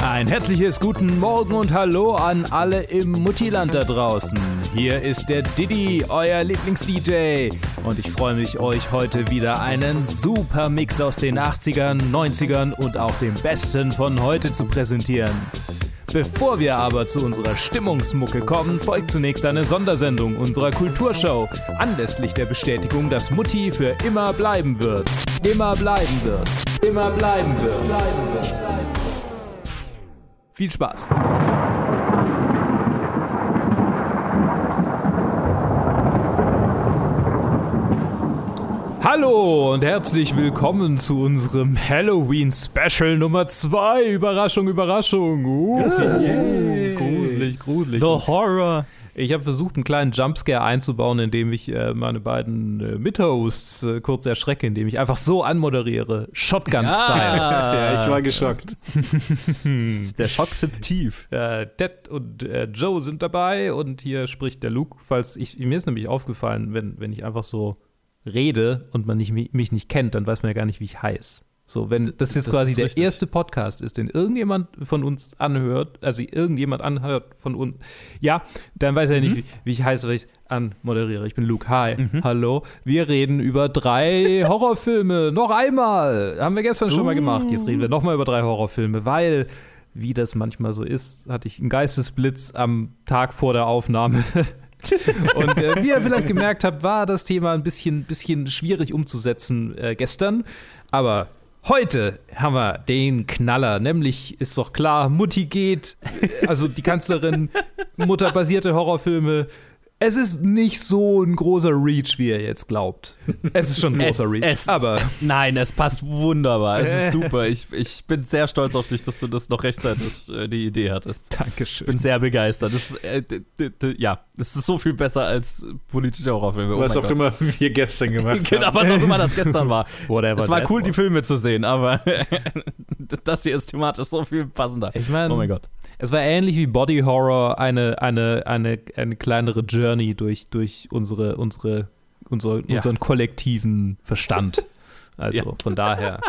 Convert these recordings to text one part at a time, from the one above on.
Ein herzliches guten Morgen und Hallo an alle im Muttiland da draußen. Hier ist der Diddy, euer Lieblings-DJ. Und ich freue mich, euch heute wieder einen super Mix aus den 80ern, 90ern und auch dem Besten von heute zu präsentieren. Bevor wir aber zu unserer Stimmungsmucke kommen, folgt zunächst eine Sondersendung unserer Kulturshow anlässlich der Bestätigung, dass Mutti für immer bleiben wird. Immer bleiben wird. Immer bleiben wird. Bleiben wird. Viel Spaß. Hallo und herzlich willkommen zu unserem Halloween Special Nummer 2. Überraschung, Überraschung. Uh, Yay. gruselig, gruselig. The Horror. Ich habe versucht, einen kleinen Jumpscare einzubauen, indem ich äh, meine beiden äh, Mithosts äh, kurz erschrecke, indem ich einfach so anmoderiere. Shotgun-Style. Ja, ich war geschockt. Der Schock sitzt tief. Äh, Ted und äh, Joe sind dabei und hier spricht der Luke. Falls ich, mir ist nämlich aufgefallen, wenn, wenn ich einfach so rede und man nicht, mich nicht kennt, dann weiß man ja gar nicht, wie ich heiße. So, wenn das jetzt Das quasi der richtig. erste Podcast ist, den irgendjemand von uns anhört, also irgendjemand anhört von uns, ja, dann weiß er nicht, wie, wie ich heiße, weil ich anmoderiere. Ich bin Luke. Hi, hallo. Wir reden über drei Horrorfilme. Noch einmal. Haben wir gestern schon mal gemacht. Jetzt reden wir nochmal über drei Horrorfilme, weil, wie das manchmal so ist, hatte ich einen Geistesblitz am Tag vor der Aufnahme. Und äh, wie ihr vielleicht gemerkt habt, war das Thema ein bisschen, bisschen schwierig umzusetzen äh, gestern. Aber heute haben wir den Knaller. Nämlich ist doch klar, Mutti geht, also die Kanzlerin, mutterbasierte Horrorfilme. Es ist nicht so ein großer Reach, wie ihr jetzt glaubt. Es ist schon ein großer Reach. es, aber nein, es passt wunderbar. Es ist super. Ich, ich bin sehr stolz auf dich, dass du das noch rechtzeitig äh, die Idee hattest. Dankeschön. Ich bin sehr begeistert. Das, äh, ja, es ist so viel besser als politische Horrorfilme. Oh Was auch Gott. immer wir gestern gemacht Genau, haben. was auch immer das gestern war. Whatever es war cool, die was. Filme zu sehen, aber das hier ist thematisch so viel passender. Ich meine, oh mein Gott. Es war ähnlich wie Body Horror, eine, eine, eine, eine kleinere Journey durch, durch unsere, unsere, unsere, Ja. unseren kollektiven Verstand. Also Ja. von daher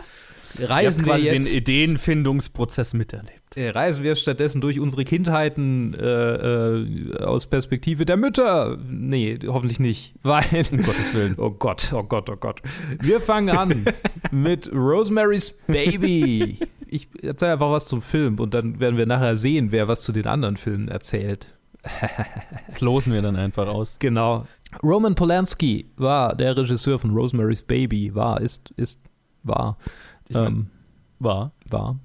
reisen wir quasi jetzt, den Ideenfindungsprozess miterlebt. Äh, reisen wir stattdessen durch unsere Kindheiten äh, äh, aus Perspektive der Mütter. Nee, hoffentlich nicht. Weil, Um Gottes Willen. Oh Gott, oh Gott, oh Gott. Wir fangen an mit Rosemary's Baby. Ich erzähle einfach was zum Film und dann werden wir nachher sehen, wer was zu den anderen Filmen erzählt. Das losen wir dann einfach aus. Genau. Roman Polanski war der Regisseur von Rosemary's Baby. War, ist, ist, war. Ich mein, ähm, War. war.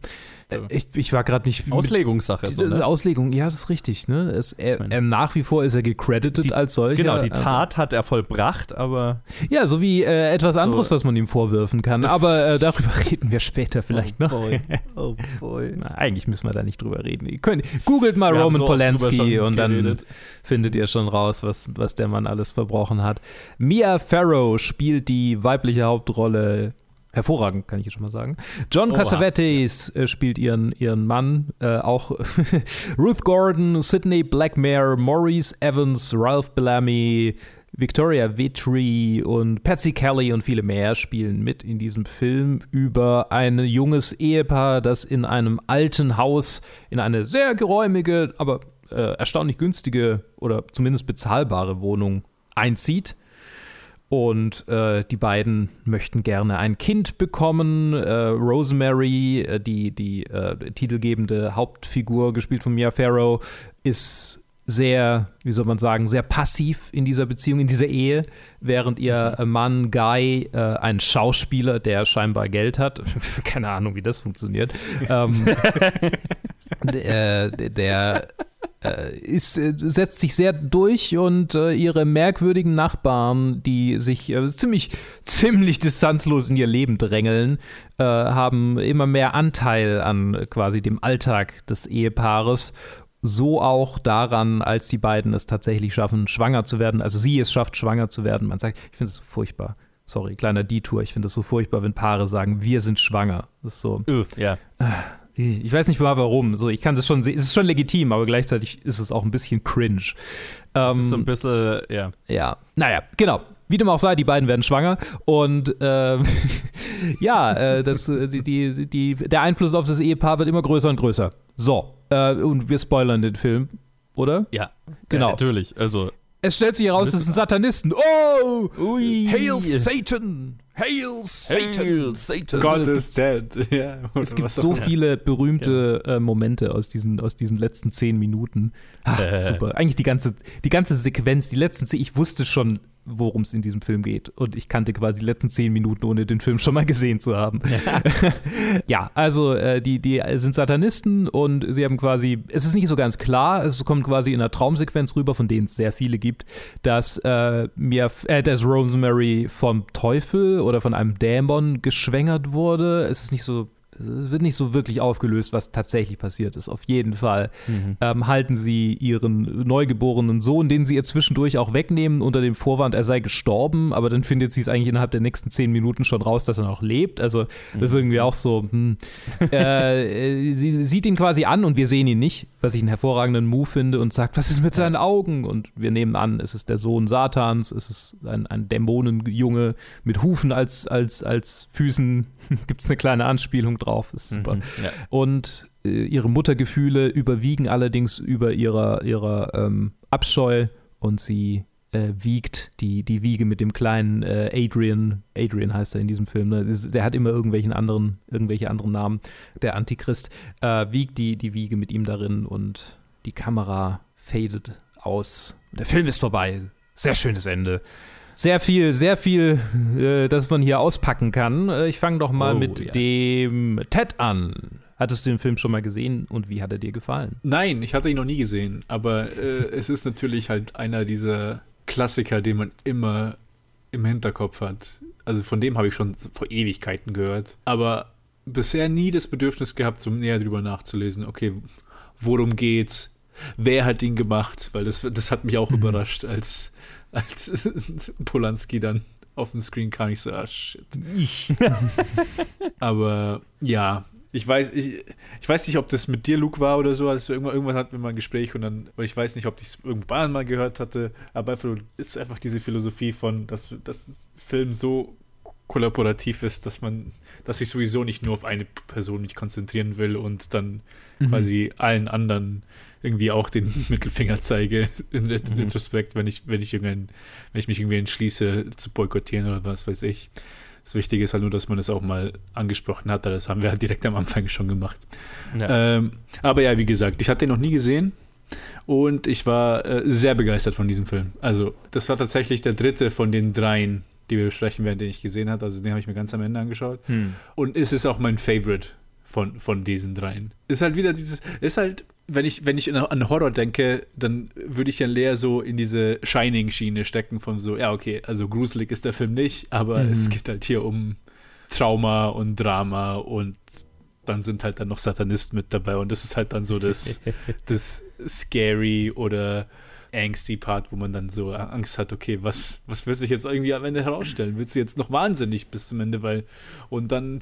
So. Äh, Ich, ich war gerade nicht. mit- Auslegungssache. Diese So, ne? Auslegung, ja, das ist richtig. Ne? Es, er, Ich meine- er, nach wie vor ist er gecredited Die- als solcher. Genau, die Tat hat er vollbracht, aber Ja, so wie äh, etwas So. anderes, was man ihm vorwürfen kann. Aber äh, darüber reden wir später vielleicht noch. boy. Oh boy. Na, eigentlich müssen wir da nicht drüber reden. Ihr könnt, googelt mal Wir Roman so Polanski und dann geredet. findet ihr schon raus, was, was der Mann alles verbrochen hat. Mia Farrow spielt die weibliche Hauptrolle. Hervorragend, kann ich jetzt schon mal sagen. John Oha. Cassavetes äh, spielt ihren, ihren Mann. Äh, auch Ruth Gordon, Sidney Blackmare, Maurice Evans, Ralph Bellamy, Victoria Vitry und Patsy Kelly und viele mehr spielen mit in diesem Film über ein junges Ehepaar, das in einem alten Haus in eine sehr geräumige, aber äh, erstaunlich günstige oder zumindest bezahlbare Wohnung einzieht. Und äh, die beiden möchten gerne ein Kind bekommen. Äh, Rosemary, äh, die, die äh, titelgebende Hauptfigur, gespielt von Mia Farrow, ist sehr, wie soll man sagen, sehr passiv in dieser Beziehung, in dieser Ehe, während ihr äh, Mann Guy, äh, ein Schauspieler, der scheinbar Geld hat, keine Ahnung, wie das funktioniert, ähm, der, der äh, ist, äh, setzt sich sehr durch und äh, ihre merkwürdigen Nachbarn, die sich äh, ziemlich, ziemlich distanzlos in ihr Leben drängeln, äh, haben immer mehr Anteil an äh, quasi dem Alltag des Ehepaares. So auch daran, als die beiden es tatsächlich schaffen, schwanger zu werden. Also sie es schafft, schwanger zu werden. Man sagt, ich finde es so furchtbar. Sorry, kleiner Detour. Ich finde es so furchtbar, wenn Paare sagen, wir sind schwanger. Das ist so. Ja. Ich weiß nicht mal warum. So, ich kann das schon sehen. Es ist schon legitim, aber gleichzeitig ist es auch ein bisschen cringe. Ähm, ist so ein bisschen, ja. ja. Naja, genau. wie dem auch sei, die beiden werden schwanger und äh, ja, äh, das, die, die, die, der Einfluss auf das Ehepaar wird immer größer und größer. So, äh, und wir spoilern den Film, oder? Ja, Genau. Ja, natürlich. Also, Es stellt sich heraus, das sind Satanisten. Oh! Ui. Hail Satan! Hail Satan! Satan. God es is dead. Ja, Es gibt so viele berühmte äh, Momente aus diesen, aus diesen letzten zehn Minuten. Ah, Äh. Super. Eigentlich die ganze, die ganze Sequenz, die letzten zehn, ich wusste schon, worum es in diesem Film geht. Und ich kannte quasi die letzten zehn Minuten, ohne den Film schon mal gesehen zu haben. ja, also äh, die, die sind Satanisten und sie haben quasi, es ist nicht so ganz klar, es kommt quasi in einer Traumsequenz rüber, von denen es sehr viele gibt, dass äh, mir, äh, dass Rosemary vom Teufel oder von einem Dämon geschwängert wurde. Es ist nicht so, es wird nicht so wirklich aufgelöst, was tatsächlich passiert ist. Auf jeden Fall ähm, halten sie ihren neugeborenen Sohn, den sie ihr zwischendurch auch wegnehmen, unter dem Vorwand, er sei gestorben, aber dann findet sie es eigentlich innerhalb der nächsten zehn Minuten schon raus, dass er noch lebt. Also das ist irgendwie auch so, hm. äh, sie, sie sieht ihn quasi an und wir sehen ihn nicht, was ich einen hervorragenden Move finde und sagt, was ist mit seinen Augen? Und wir nehmen an, es ist der Sohn Satans, es ist ein, ein Dämonenjunge mit Hufen als, als, als Füßen. Gibt es eine kleine Anspielung drauf, ist super. Mhm, ja. Und äh, ihre Muttergefühle überwiegen allerdings über ihrer, ihrer ähm, Abscheu und sie äh, wiegt die, die Wiege mit dem kleinen äh, Adrian, Adrian heißt er in diesem Film, ne? Der hat immer irgendwelchen anderen, irgendwelche anderen Namen, der Antichrist, äh, wiegt die, die Wiege mit ihm darin und die Kamera fadet aus. Der Film ist vorbei. Sehr schönes Ende. Sehr viel, sehr viel, äh, das man hier auspacken kann. Äh, ich fange doch mal Oh, mit ja. dem Ted an. Hattest du den Film schon mal gesehen und wie hat er dir gefallen? Nein, ich hatte ihn noch nie gesehen, aber äh, es ist natürlich halt einer dieser Klassiker, den man immer im Hinterkopf hat. Also von dem habe ich schon vor Ewigkeiten gehört, aber bisher nie das Bedürfnis gehabt, so näher drüber nachzulesen. Okay, worum geht's? Wer hat ihn gemacht? Weil das, das hat mich auch überrascht, als, als Polanski dann auf dem Screen kam. Ich so, ah, shit. Aber ja, ich weiß, ich, ich weiß nicht, ob das mit dir, Luke, war oder so. Also irgendwann, irgendwann hatten wir mal ein Gespräch und dann, weil ich weiß nicht, ob ich es irgendwann mal gehört hatte, aber einfach ist einfach diese Philosophie von, dass, dass Film so kollaborativ ist, dass man, dass ich sowieso nicht nur auf eine Person mich konzentrieren will und dann quasi allen anderen irgendwie auch den Mittelfinger zeige in Mhm. Retrospekt, wenn ich, wenn ich irgendein, wenn ich mich irgendwie entschließe zu boykottieren oder was weiß ich. Das Wichtige ist halt nur, dass man es auch mal angesprochen hat. Das haben wir halt direkt am Anfang schon gemacht. Ja. Ähm, aber ja, wie gesagt, ich hatte den noch nie gesehen und ich war äh, sehr begeistert von diesem Film. Also, das war tatsächlich der dritte von den dreien, die wir besprechen werden, den ich gesehen habe. Also, den habe ich mir ganz am Ende angeschaut. Hm. Und es ist auch mein Favorite von, von diesen dreien. Ist halt wieder dieses, ist halt, wenn ich, wenn ich an- Horror denke, dann würde ich ja leer so in diese Shining-Schiene stecken von so, ja, okay, also gruselig ist der Film nicht, aber Mhm. es geht halt hier um Trauma und Drama und dann sind halt dann noch Satanisten mit dabei und das ist halt dann so das, das scary oder angsty Part, wo man dann so Angst hat, okay, was, was wird sich jetzt irgendwie am Ende herausstellen? Wird sie jetzt noch wahnsinnig bis zum Ende, weil und dann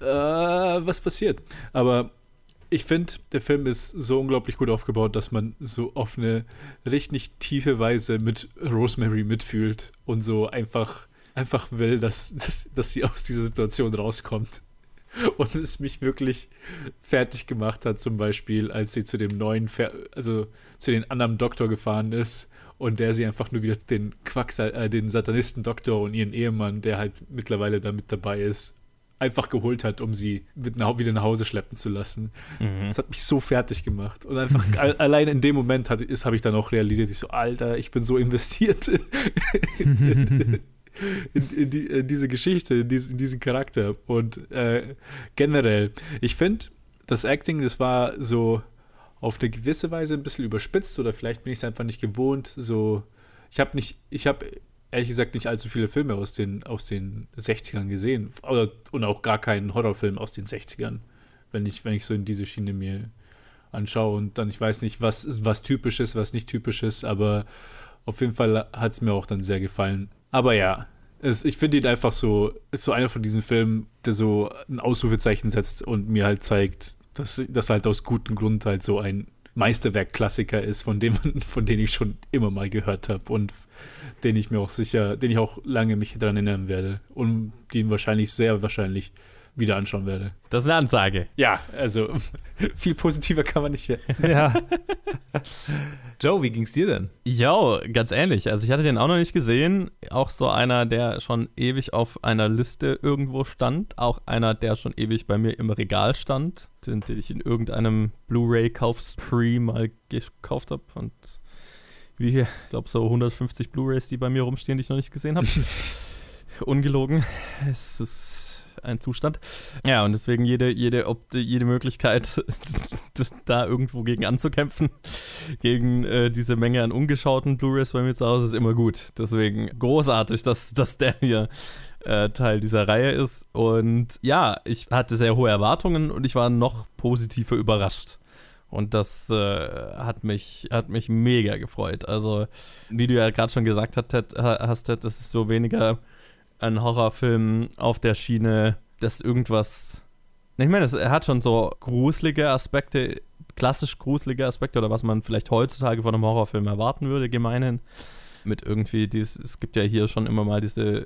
äh, was passiert? Aber ich finde, der Film ist so unglaublich gut aufgebaut, dass man so auf eine richtig tiefe Weise mit Rosemary mitfühlt und so einfach, einfach will, dass, dass, dass sie aus dieser Situation rauskommt. Und es mich wirklich fertig gemacht hat, zum Beispiel, als sie zu dem neuen, Fer also zu den anderen Doktor gefahren ist und der sie einfach nur wieder den Quacksal äh, den Satanisten-Doktor und ihren Ehemann, der halt mittlerweile da mit dabei ist, einfach geholt hat, um sie wieder nach Hause schleppen zu lassen. Mhm. Das hat mich so fertig gemacht. Und einfach al- allein in dem Moment habe ich dann auch realisiert, ich so, Alter, ich bin so investiert in, in, die, in diese Geschichte, in, dies, in diesen Charakter. Und äh, generell, ich finde, das Acting, das war so auf eine gewisse Weise ein bisschen überspitzt oder vielleicht bin ich es einfach nicht gewohnt. So, ich habe nicht, ich habe ehrlich gesagt nicht allzu viele Filme aus den, aus den 60ern gesehen. Und auch gar keinen Horrorfilm aus den 60ern, wenn ich, wenn ich so in diese Schiene mir anschaue. Und dann, ich weiß nicht, was, was typisch ist, was nicht typisch ist, aber auf jeden Fall hat es mir auch dann sehr gefallen. Aber ja, es, ich finde ihn einfach so, ist so einer von diesen Filmen, der so ein Ausrufezeichen setzt und mir halt zeigt, dass das halt aus gutem Grund halt so ein Meisterwerk-Klassiker ist, von dem von denen ich schon immer mal gehört habe und den ich mir auch sicher, den ich auch lange mich daran erinnern werde und den wahrscheinlich sehr wahrscheinlich wieder anschauen werde. Das ist eine Ansage. Ja, also viel positiver kann man nicht werden. Ja. Joe, wie ging's dir denn? Ja, ganz ähnlich. Also ich hatte den auch noch nicht gesehen. Auch so einer, der schon ewig auf einer Liste irgendwo stand. Auch einer, der schon ewig bei mir im Regal stand, den, den ich in irgendeinem Blu-ray-Kaufspree mal gekauft habe. Und wie, ich glaube, so 150 Blu-rays, die bei mir rumstehen, die ich noch nicht gesehen habe. Ungelogen. Es ist ein Zustand. Ja, und deswegen jede, jede, ob, jede Möglichkeit, da irgendwo gegen anzukämpfen, gegen äh, diese Menge an ungeschauten Blu-rays bei mir zu Hause, ist immer gut. Deswegen großartig, dass, dass der hier äh, Teil dieser Reihe ist. Und ja, ich hatte sehr hohe Erwartungen und ich war noch positiver überrascht. Und das äh, hat, mich, hat mich mega gefreut. Also, wie du ja gerade schon gesagt hast, Ted, hast, das ist so weniger ein Horrorfilm auf der Schiene, dass irgendwas. Ich meine, er hat schon so gruselige Aspekte, klassisch gruselige Aspekte oder was man vielleicht heutzutage von einem Horrorfilm erwarten würde, gemeinhin. Mit irgendwie, dies, es gibt ja hier schon immer mal diese,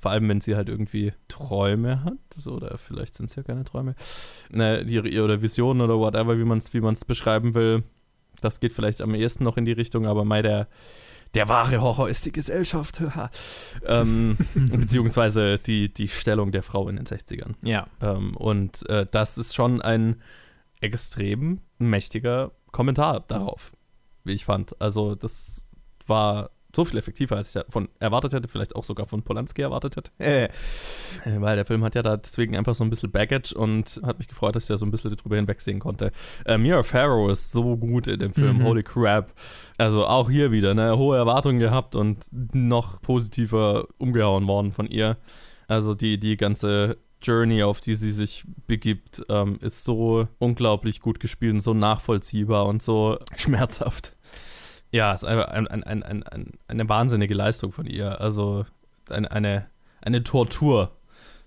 vor allem wenn sie halt irgendwie Träume hat, oder vielleicht sind es ja keine Träume, ne, die, oder Visionen oder whatever, wie man es wie beschreiben will. Das geht vielleicht am ehesten noch in die Richtung, aber mal der, der wahre Horror ist die Gesellschaft. ähm, beziehungsweise die, die Stellung der Frau in den 60ern. Ja. Ähm, und äh, das ist schon ein extrem mächtiger Kommentar darauf, wie ich fand. Also, das war so viel effektiver, als ich davon erwartet hätte, vielleicht auch sogar von Polanski erwartet hätte. Äh, weil der Film hat ja da deswegen einfach so ein bisschen Baggage und hat mich gefreut, dass ich da so ein bisschen drüber hinwegsehen konnte. Äh, Mira Farrow ist so gut in dem Film, mhm. holy crap. Also auch hier wieder, ne, hohe Erwartungen gehabt und noch positiver umgehauen worden von ihr. Also die, die ganze Journey, auf die sie sich begibt, ähm, ist so unglaublich gut gespielt und so nachvollziehbar und so schmerzhaft. Ja, ist ein, ein, ein, eine wahnsinnige Leistung von ihr. Also eine, eine, eine Tortur,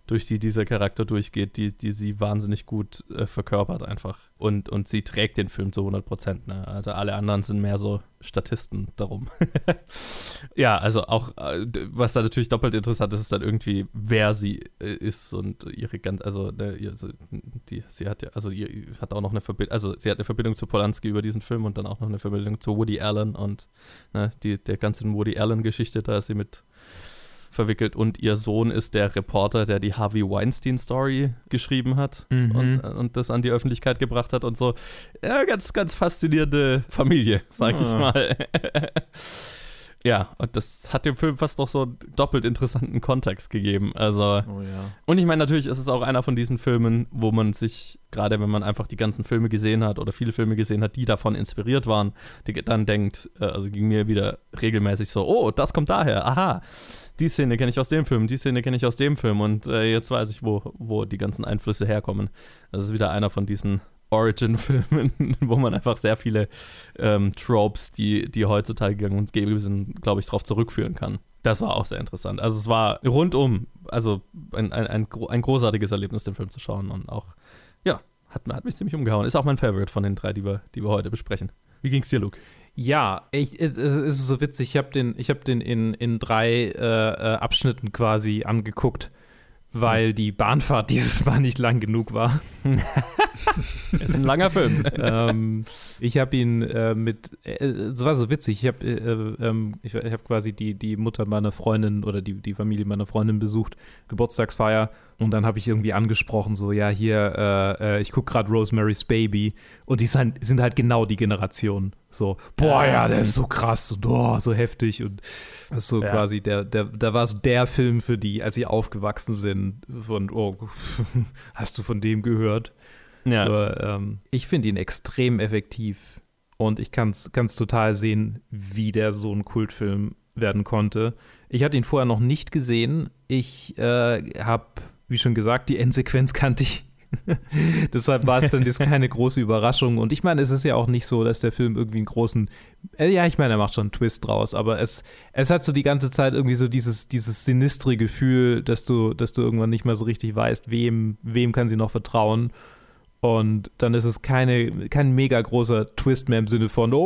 durch die dieser Charakter durchgeht, die, die sie wahnsinnig gut äh, verkörpert einfach. Und, und sie trägt den Film zu 100 Prozent. Ne? Also alle anderen sind mehr so Statisten darum. ja, also auch, äh, was da natürlich doppelt interessant ist, ist dann irgendwie, wer sie äh, ist und ihre ganz, also, ne, also die, sie hat ja, also ihr, hat auch noch eine Verbindung, also sie hat eine Verbindung zu Polanski über diesen Film und dann auch noch eine Verbindung zu Woody Allen und ne, die, der ganzen Woody Allen-Geschichte, da ist sie mit verwickelt und ihr Sohn ist der Reporter, der die Harvey Weinstein-Story geschrieben hat mhm. und, und das an die Öffentlichkeit gebracht hat und so. Ja, ganz, ganz faszinierende Familie, sag ich ah. mal. Ja, und das hat dem Film fast noch so einen doppelt interessanten Kontext gegeben. Also, oh ja. und ich meine, natürlich ist es auch einer von diesen Filmen, wo man sich, gerade wenn man einfach die ganzen Filme gesehen hat oder viele Filme gesehen hat, die davon inspiriert waren, die dann denkt, äh, also ging mir wieder regelmäßig so, oh, das kommt daher, aha die Szene kenne ich aus dem Film, die Szene kenne ich aus dem Film und äh, jetzt weiß ich, wo, wo die ganzen Einflüsse herkommen. Das ist wieder einer von diesen Origin-Filmen, wo man einfach sehr viele ähm, Tropes, die, die heutzutage gang und gäbe sind, glaube ich, darauf zurückführen kann. Das war auch sehr interessant. Also es war rundum, also ein, ein, ein, ein großartiges Erlebnis, den Film zu schauen und auch, ja, hat, hat mich ziemlich umgehauen. Ist auch mein Favorite von den drei, die wir, die wir heute besprechen. Wie ging's dir, Luke? Ja, ich, es, es ist so witzig. Ich habe den, ich hab den in, in drei äh, äh, Abschnitten quasi angeguckt, weil die Bahnfahrt dieses Mal nicht lang genug war. ist ein langer Film. ähm, ich habe ihn äh, mit, äh, es war so witzig. Ich habe äh, ähm, ich, ich hab quasi die, die Mutter meiner Freundin oder die, die Familie meiner Freundin besucht, Geburtstagsfeier. Und dann habe ich irgendwie angesprochen, so, ja, hier, äh, äh ich gucke gerade Rosemary's Baby. Und die sind, sind halt genau die Generation. So, boah, ja, der ist so krass und oh, so heftig. Und das ist so ja. quasi, der, der, da war so der Film für die, als sie aufgewachsen sind, von, oh, hast du von dem gehört? Ja. Aber, ähm, ich finde ihn extrem effektiv. Und ich kann es total sehen, wie der so ein Kultfilm werden konnte. Ich hatte ihn vorher noch nicht gesehen. Ich äh, habe wie schon gesagt, die Endsequenz kannte ich. Deshalb war es dann jetzt keine große Überraschung. Und ich meine, es ist ja auch nicht so, dass der Film irgendwie einen großen. Äh, ja, ich meine, er macht schon einen Twist draus, aber es, es hat so die ganze Zeit irgendwie so dieses, dieses sinistre Gefühl, dass du, dass du irgendwann nicht mehr so richtig weißt, wem, wem kann sie noch vertrauen. Und dann ist es keine, kein mega großer Twist mehr im Sinne von, oh,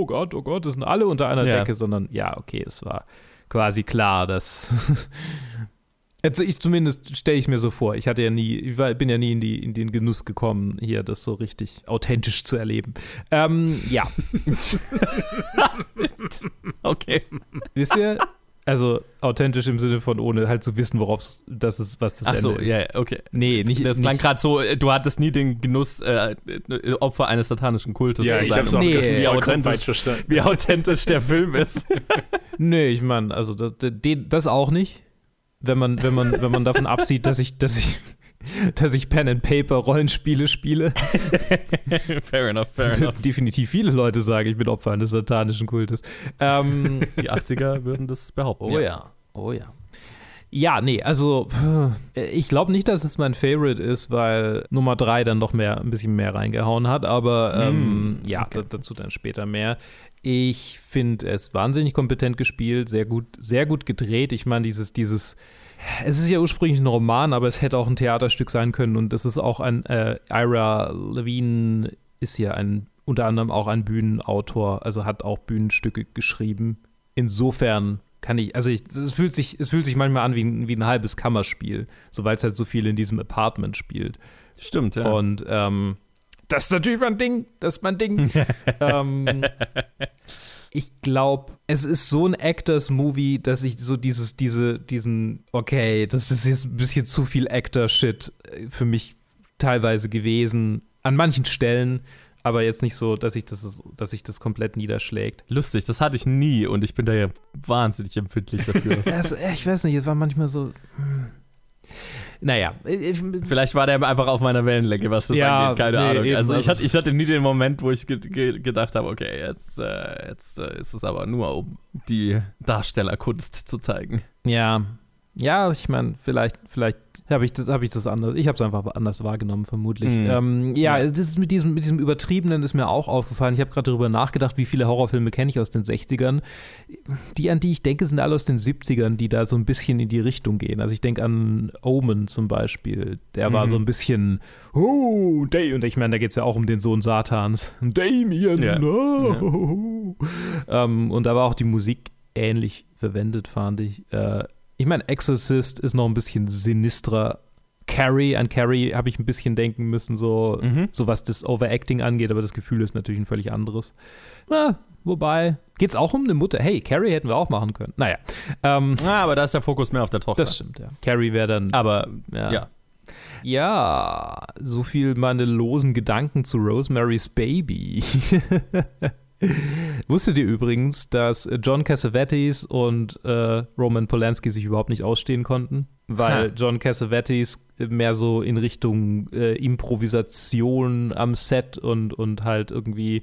oh Gott, oh Gott, das sind alle unter einer Ja. Decke, sondern ja, okay, es war quasi klar, dass. Also ich zumindest stelle ich mir so vor. Ich hatte ja nie, ich war, bin ja nie in, die, in den Genuss gekommen, hier das so richtig authentisch zu erleben. Ähm, ja, Okay. wisst ihr? Also authentisch im Sinne von ohne halt zu wissen, worauf das ist, was das Ach so, Ende ist. ja, ja, okay. Nee, nicht. Das klang gerade so, äh, du hattest nie den Genuss, äh, äh, Opfer eines satanischen Kultus Ja, zu ich sein. hab's auch Nee, nee, wie authentisch, falsch verstanden. wie authentisch der Film ist. Nee, ich meine, also das, das auch nicht. Wenn man, wenn man, wenn man davon absieht, dass ich, dass ich, dass ich Pen and Paper Rollenspiele spiele. fair enough, fair enough. Definitiv viele Leute sagen, ich bin Opfer eines satanischen Kultes. Ähm, Die 80er würden das behaupten. oh ja. oh ja. Ja, nee, also äh, ich glaube nicht, dass es mein Favorite ist, weil Nummer drei dann noch mehr, ein bisschen mehr reingehauen hat, aber ähm, Mm, ja, okay. da- dazu dann später mehr. Ich finde es wahnsinnig kompetent gespielt, sehr gut, sehr gut gedreht. Ich meine, dieses, dieses, es ist ja ursprünglich ein Roman, aber es hätte auch ein Theaterstück sein können und das ist auch ein, äh, Ira Levine ist ja ein, unter anderem auch ein Bühnenautor, also hat auch Bühnenstücke geschrieben. Insofern kann ich, also ich, es fühlt sich, es fühlt sich manchmal an wie ein, wie ein halbes Kammerspiel, so weil es halt so viel in diesem Apartment spielt. Stimmt, ja. Und ähm, das ist natürlich mein Ding. Das ist mein Ding. ähm, ich glaube, es ist so ein Actors-Movie, dass ich so dieses, diese, diesen, okay, das ist jetzt ein bisschen zu viel Actor-Shit äh, für mich teilweise gewesen. An manchen Stellen, aber jetzt nicht so, dass ich das, dass sich das komplett niederschlägt. Lustig, das hatte ich nie und ich bin da ja wahnsinnig empfindlich dafür. Das, äh, ich weiß nicht, es war manchmal so. Naja, Vielleicht war der einfach auf meiner Wellenlänge, was das Ja, angeht, keine nee, Ahnung. eben, also ich also- hatte, ich hatte nie den Moment, wo ich ge ge gedacht habe, okay, jetzt, äh, jetzt äh, ist es aber nur, um die Darstellerkunst zu zeigen. Ja, ja, ich meine, vielleicht, vielleicht habe ich das, habe ich das anders. Ich habe es einfach anders wahrgenommen, vermutlich. Mhm. Ähm, ja, Ja. das ist mit diesem, mit diesem Übertriebenen ist mir auch aufgefallen. Ich habe gerade darüber nachgedacht, wie viele Horrorfilme kenne ich aus den 60ern. Die, an die ich denke, sind alle aus den 70ern, die da so ein bisschen in die Richtung gehen. Also ich denke an Omen zum Beispiel. Der war Mhm. so ein bisschen, oh, Day, und ich meine, da geht es ja auch um den Sohn Satans. Damien, Ja. no. Ähm, und da war auch die Musik ähnlich verwendet, fand ich. Äh, ich meine, Exorcist ist noch ein bisschen sinistrer. Carrie, an Carrie habe ich ein bisschen denken müssen, so, Mhm. so was das Overacting angeht, aber das Gefühl ist natürlich ein völlig anderes. Na, wobei, geht es auch um eine Mutter? Hey, Carrie hätten wir auch machen können. Naja, ähm, Ah, aber da ist der Fokus mehr auf der Tochter. das stimmt, ja. Carrie wäre dann. aber ja. ja. Ja, so viel meine losen Gedanken zu Rosemary's Baby. Wusstet ihr übrigens, dass John Cassavetes und äh, Roman Polanski sich überhaupt nicht ausstehen konnten? Weil Ha. John Cassavetes mehr so in Richtung äh, Improvisation am Set und, und halt irgendwie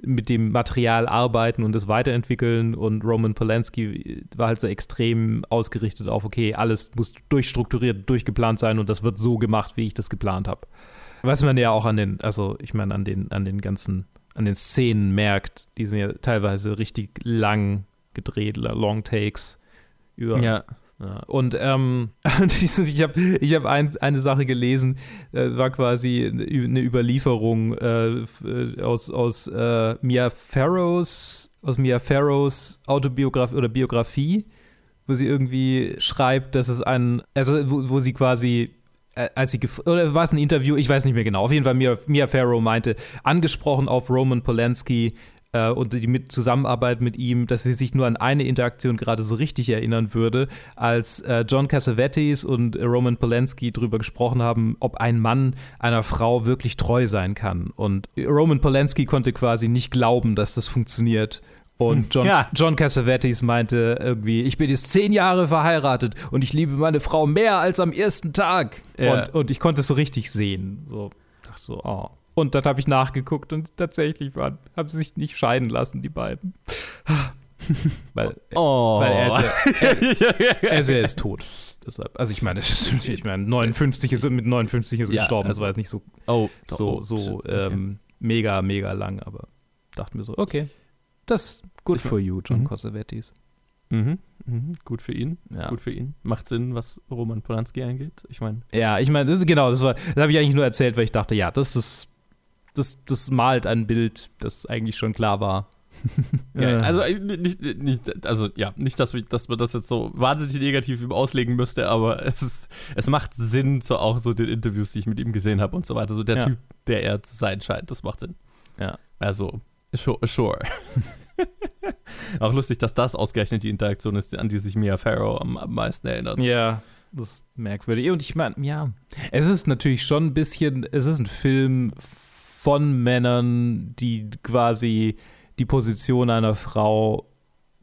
mit dem Material arbeiten und es weiterentwickeln und Roman Polanski war halt so extrem ausgerichtet auf, okay, alles muss durchstrukturiert, durchgeplant sein und das wird so gemacht, wie ich das geplant habe. Was man ja auch an den, also ich meine, an den, an den ganzen, an den Szenen merkt, die sind ja teilweise richtig lang gedreht, Long Takes über ja. ja, und ähm, ich habe ich hab ein, eine Sache gelesen, äh, war quasi eine Überlieferung äh, äh, aus, aus äh, Mia Farrows, aus Mia Farrows Autobiografie oder Biografie, wo sie irgendwie schreibt, dass es ein, also wo, wo sie quasi als sie oder war es ein Interview, ich weiß nicht mehr genau. Auf jeden Fall Mia, Mia Farrow meinte, angesprochen auf Roman Polanski äh, und die mit Zusammenarbeit mit ihm, dass sie sich nur an eine Interaktion gerade so richtig erinnern würde, als äh, John Cassavetes und äh, Roman Polanski darüber gesprochen haben, ob ein Mann einer Frau wirklich treu sein kann. Und Roman Polanski konnte quasi nicht glauben, dass das funktioniert. Und John, Ja. John Cassavetes meinte irgendwie, ich bin jetzt zehn Jahre verheiratet und ich liebe meine Frau mehr als am ersten Tag. Ja. Und, und ich konnte es so richtig sehen. So, dachte so, oh. Und dann habe ich nachgeguckt und tatsächlich waren, haben sie sich nicht scheiden lassen, die beiden. Weil, Oh. weil er ist ja, er ist ja jetzt tot. Deshalb, also ich meine, ist- ich meine, 59 ist mit 59 ist er Ja, gestorben. das also- war jetzt nicht so, oh, so, oh, so okay. ähm, mega, mega lang, aber dachte mir so, okay, das good Ich- for you, John Mhm. Mhm. Mhm. Gut für ihn. Ja. Gut für ihn. Macht Sinn, was Roman Polanski angeht. Ich meine, Ja, ich meine, das ist genau, das war, das habe ich eigentlich nur erzählt, weil ich dachte, ja, das ist, das, das malt ein Bild, das eigentlich schon klar war. Ja, Äh, also äh, nicht, nicht, also ja, nicht, dass, wir, dass man das jetzt so wahnsinnig negativ auslegen müsste, aber es ist, es macht Sinn, so auch so den Interviews, die ich mit ihm gesehen habe und so weiter. So der Ja. Typ, der er zu sein scheint, das macht Sinn. Ja. Also, sure. sure. auch lustig, dass das ausgerechnet die Interaktion ist, an die sich Mia Farrow am, am meisten erinnert. Ja, das ist merkwürdig. Und ich meine, ja, es ist natürlich schon ein bisschen, es ist ein Film von Männern, die quasi die Position einer Frau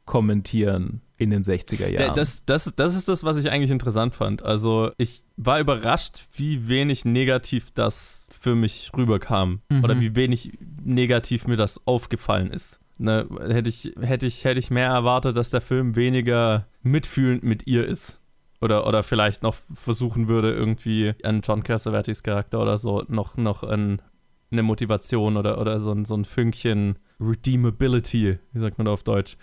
kommentieren in den 60er Da- Jahren. Das, das, das ist das, was ich eigentlich interessant fand. Also, ich war überrascht, wie wenig negativ das für mich rüberkam. Mhm. Oder wie wenig negativ mir das aufgefallen ist. Ne, hätte, ich, hätte, ich, hätte ich mehr erwartet, dass der Film weniger mitfühlend mit ihr ist. Oder, oder vielleicht noch versuchen würde, irgendwie an John Cassavetes Charakter oder so noch, noch ein, eine Motivation oder, oder so, ein, so ein Fünkchen Redeemability, wie sagt man da auf Deutsch,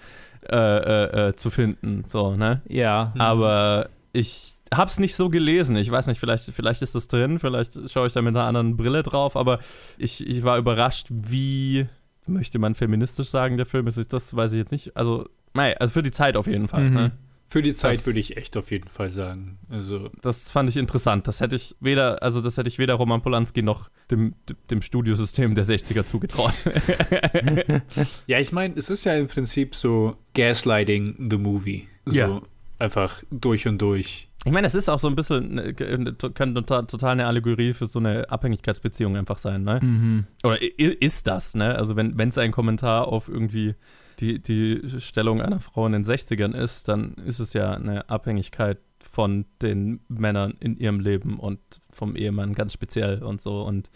äh, äh, äh, zu finden. So, ne? ja, Aber ich hab's nicht so gelesen. Ich weiß nicht, vielleicht, vielleicht ist das drin, vielleicht schaue ich da mit einer anderen Brille drauf, aber ich, ich war überrascht, wie, möchte man feministisch sagen, der Film ist. Das weiß ich jetzt nicht. Also, nein, also für die Zeit auf jeden Fall. Mhm. Ne? Für die Zeit Das- würde ich echt auf jeden Fall sagen. Also, Das fand ich interessant. Das hätte ich weder, also das hätte ich weder Roman Polanski noch dem, dem Studiosystem der 60er zugetraut. ja, ich meine, es ist ja im Prinzip so Gaslighting the Movie. So Ja. einfach durch und durch. Ich meine, es ist auch so ein bisschen, ne, könnte total, eine Allegorie für so eine Abhängigkeitsbeziehung einfach sein, ne? Mhm. Oder ist das, ne? Also wenn es ein Kommentar auf irgendwie die, die Stellung einer Frau in den 60ern ist, dann ist es ja eine Abhängigkeit von den Männern in ihrem Leben und vom Ehemann ganz speziell und so. Und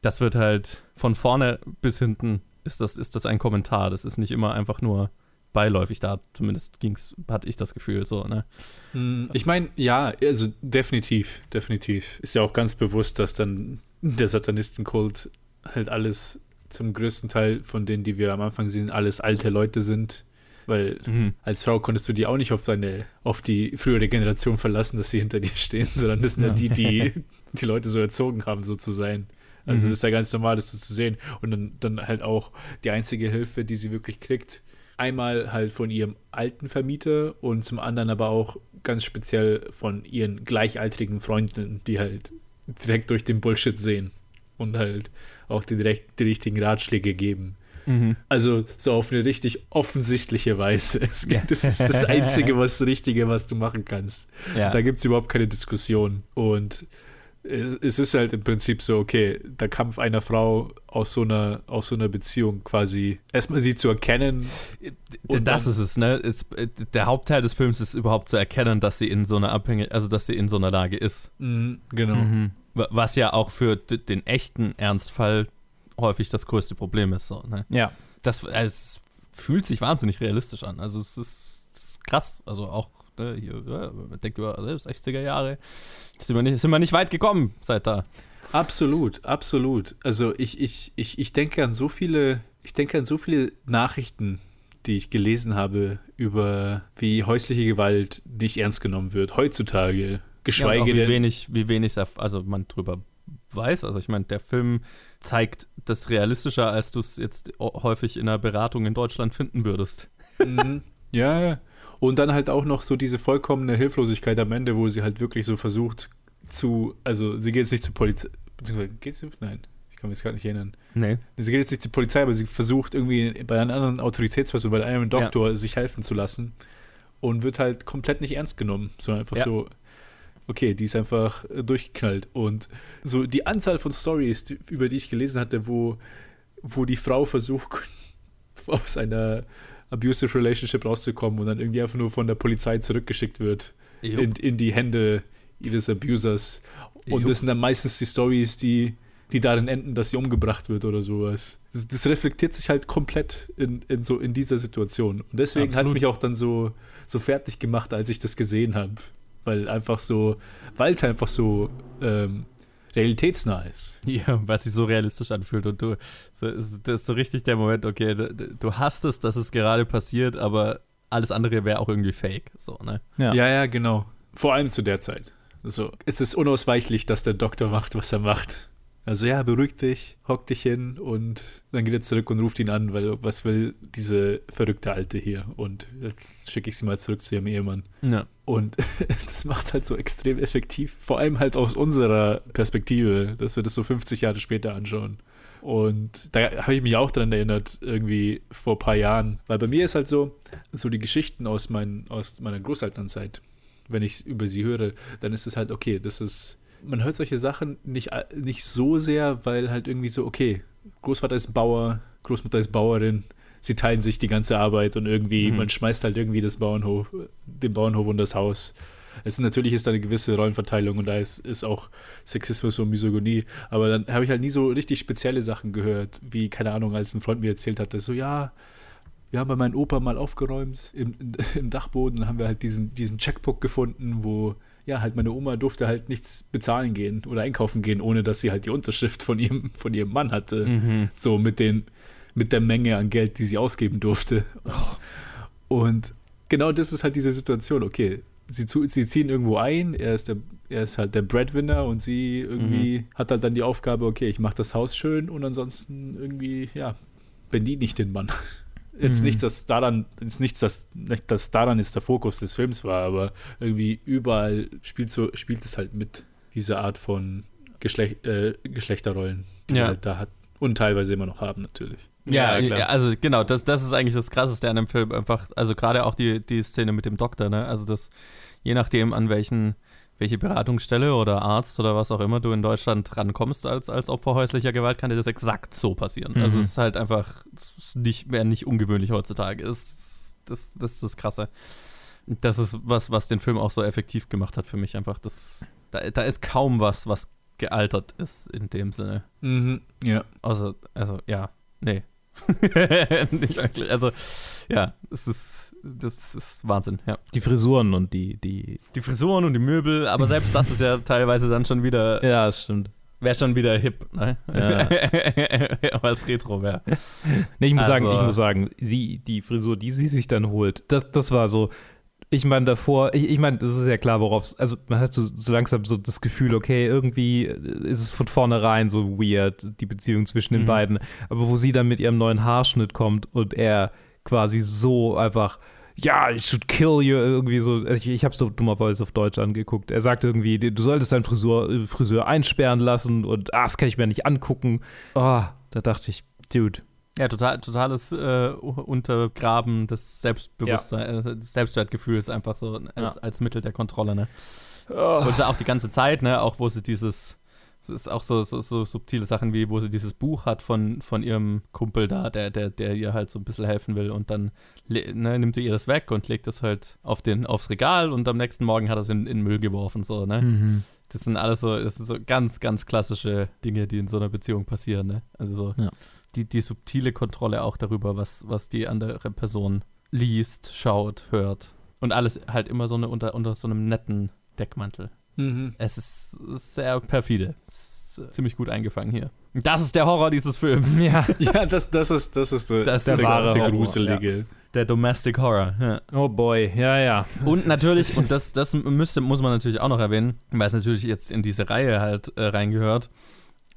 das wird halt von vorne bis hinten ist das, ist das ein Kommentar. Das ist nicht immer einfach nur beiläufig da. Zumindest ging's, hatte ich das Gefühl so, ne? Hm, Ich meine, ja, also definitiv, definitiv. Ist ja auch ganz bewusst, dass dann der Satanistenkult halt alles zum größten Teil von denen, die wir am Anfang sehen, alles alte Leute sind. Weil Mhm. als Frau konntest du die auch nicht auf seine, auf die frühere Generation verlassen, dass sie hinter dir stehen, sondern das sind ja, Ja. die, die die Leute so erzogen haben, so zu sein. Also Mhm. das ist ja ganz normal, das so zu sehen. Und dann, dann halt auch die einzige Hilfe, die sie wirklich kriegt, einmal halt von ihrem alten Vermieter und zum anderen aber auch ganz speziell von ihren gleichaltrigen Freunden, die halt direkt durch den Bullshit sehen und halt auch die, direkt, die richtigen Ratschläge geben. Mhm. Also so auf eine richtig offensichtliche Weise. Es gibt, das ist das Einzige, was Richtige, was du machen kannst. Ja. Da gibt es überhaupt keine Diskussion. Und es, ist halt im Prinzip so, okay, der Kampf einer Frau aus so einer, aus so einer Beziehung quasi, erstmal sie zu erkennen. Das ist es, ne? Es, äh, der Hauptteil des Films ist überhaupt zu erkennen, dass sie in so einer Abhängig, also dass sie in so einer Lage ist. Mhm, genau. Wa- Was ja auch für d- den echten Ernstfall häufig das größte Problem ist. So, ne? Ja. das, also es fühlt sich wahnsinnig realistisch an. Also es ist, es ist krass. Also auch ne, hier, ja, man denkt über also 60er Jahre. Sind wir, nicht, sind wir nicht weit gekommen seit da. Absolut, absolut. Also ich, ich, ich, ich denke an so viele, ich denke an so viele Nachrichten, die ich gelesen habe über wie häusliche Gewalt nicht ernst genommen wird heutzutage. Ja, Geschweige wie denn. wenig, wie wenig also man drüber weiß. Also ich meine, der Film zeigt das realistischer, als du es jetzt häufig in einer Beratung in Deutschland finden würdest. Mhm. Ja, ja. Und dann halt auch noch so diese vollkommene Hilflosigkeit am Ende, wo sie halt wirklich so versucht zu, also sie geht jetzt nicht zur Polizei, beziehungsweise geht sie? Nein, ich kann mich jetzt gar nicht erinnern. Nee. Sie geht jetzt nicht zur Polizei, aber sie versucht irgendwie bei einer anderen Autoritätsperson, bei einem Doktor, sich helfen zu lassen und wird halt komplett nicht ernst genommen, sondern einfach Ja. so, okay, die ist einfach äh, durchgeknallt. Und so die Anzahl von Stories, über die ich gelesen hatte, wo, wo die Frau versucht, aus einer abusive Relationship rauszukommen und dann irgendwie einfach nur von der Polizei zurückgeschickt wird in, in die Hände ihres Abusers. Und Jupp. das sind dann meistens die Stories, die, die darin enden, dass sie umgebracht wird oder sowas. Das, das reflektiert sich halt komplett in, in, so, in dieser Situation. Und deswegen hat es mich auch dann so, so fertig gemacht, als ich das gesehen habe. Weil einfach so, weil es einfach so ähm, realitätsnah ist. Ja, weil es sich so realistisch anfühlt und du, so, ist- das ist so richtig der Moment, okay, du, du hast es, dass es gerade passiert, aber alles andere wäre auch irgendwie fake. So, ne? Ja. ja, ja, genau. Vor allem zu der Zeit. So, es ist unausweichlich, dass der Doktor macht, was er macht. Also ja, beruhig dich, hock dich hin und dann geht er zurück und ruft ihn an, weil was will diese verrückte Alte hier? Und jetzt schicke ich sie mal zurück zu ihrem Ehemann. Ja. Und das macht halt so extrem effektiv, vor allem halt aus unserer Perspektive, dass wir das so 50 Jahre später anschauen. Und da habe ich mich auch dran erinnert, irgendwie vor ein paar Jahren. Weil bei mir ist halt so, so die Geschichten aus, mein, aus meiner Großelternzeit, wenn ich über sie höre, dann ist es halt, okay, das ist man hört solche Sachen nicht, nicht so sehr, weil halt irgendwie so, okay, Großvater ist Bauer, Großmutter ist Bauerin, sie teilen sich die ganze Arbeit und irgendwie, mhm. man schmeißt halt irgendwie das Bauernhof, den Bauernhof und das Haus. Es ist, natürlich ist da eine gewisse Rollenverteilung und da ist, ist auch Sexismus und Misogynie, aber dann habe ich halt nie so richtig spezielle Sachen gehört, wie, keine Ahnung, als ein Freund mir erzählt hatte, so, ja, wir haben bei meinem Opa mal aufgeräumt im, im Dachboden, dann haben wir halt diesen, diesen Checkbook gefunden, wo ja, halt meine Oma durfte halt nichts bezahlen gehen oder einkaufen gehen, ohne dass sie halt die Unterschrift von ihrem, von ihrem Mann hatte. Mhm. So mit den, mit der Menge an Geld, die sie ausgeben durfte. Und genau das ist halt diese Situation. Okay, sie, zu, sie ziehen irgendwo ein, er ist, der, er ist halt der Breadwinner und sie irgendwie mhm. hat halt dann die Aufgabe, okay, ich mache das Haus schön und ansonsten irgendwie, ja, bedient nicht den Mann. Jetzt mhm. nichts, dass daran, ist nichts, dass, dass daran jetzt der Fokus des Films war, aber irgendwie überall spielt so, spielt es halt mit dieser Art von Geschlech äh, Geschlechterrollen, die ja. wir halt da hat und teilweise immer noch haben, natürlich. Ja, ja also genau, das, das ist eigentlich das Krasseste an dem Film. Einfach, also gerade auch die, die Szene mit dem Doktor, ne? Also das, je nachdem, an welchen welche Beratungsstelle oder Arzt oder was auch immer du in Deutschland rankommst als, als Opfer häuslicher Gewalt, kann dir das exakt so passieren. Also mhm. Also es ist halt einfach nicht mehr nicht ungewöhnlich heutzutage. Es, das, das ist das Krasse. Das ist was, was den Film auch so effektiv gemacht hat für mich einfach. Das, da, da ist kaum was, was gealtert ist in dem Sinne. Mhm, ja. Also, also ja, nee. nicht wirklich. Also, ja, es ist das ist Wahnsinn, ja. Die Frisuren und die, die. Die Frisuren und die Möbel, aber selbst das ist ja teilweise dann schon wieder. Ja, das stimmt. Wäre schon wieder hip, ne? Ja. Weil es Retro wäre. Nee, ich muss also. sagen, ich muss sagen, sie, die Frisur, die sie sich dann holt, das, das war so. Ich meine, davor, ich, ich meine, das ist ja klar, worauf es, also man hat so, so langsam so das Gefühl, okay, irgendwie ist es von vornherein so weird, die Beziehung zwischen den mhm. beiden. Aber wo sie dann mit ihrem neuen Haarschnitt kommt und er quasi so einfach ja, I should kill you, irgendwie so. Also ich, ich habe es so dummerweise auf Deutsch angeguckt. Er sagte irgendwie, du solltest deinen Friseur, Friseur einsperren lassen und ah, das kann ich mir nicht angucken. Oh, da dachte ich, Dude. Ja, total, totales äh, Untergraben des Selbstbewusstseins, ja. äh, des Selbstwertgefühls einfach so als, ja. als Mittel der Kontrolle, ne? Oh. Und auch die ganze Zeit, ne, auch wo sie dieses es ist auch so, so, so, subtile Sachen wie, wo sie dieses Buch hat von, von ihrem Kumpel da, der, der, der ihr halt so ein bisschen helfen will und dann ne, nimmt er ihr das weg und legt das halt auf den, aufs Regal und am nächsten Morgen hat er es in, in Müll geworfen, so, ne? Mhm. Das sind alles so, das sind so ganz, ganz klassische Dinge, die in so einer Beziehung passieren, ne? Also so ja. die, die subtile Kontrolle auch darüber, was, was die andere Person liest, schaut, hört. Und alles halt immer so eine unter, unter so einem netten Deckmantel. Mhm. Es ist sehr perfide. Ist äh, ziemlich gut eingefangen hier. Das ist der Horror dieses Films. Ja, ja das, das ist, das ist der, das der, der wahre der gruselige. Ja. Der Domestic Horror. Ja. Oh boy, ja, ja. Und natürlich, und das, das müsste, muss man natürlich auch noch erwähnen, weil es natürlich jetzt in diese Reihe halt äh, reingehört.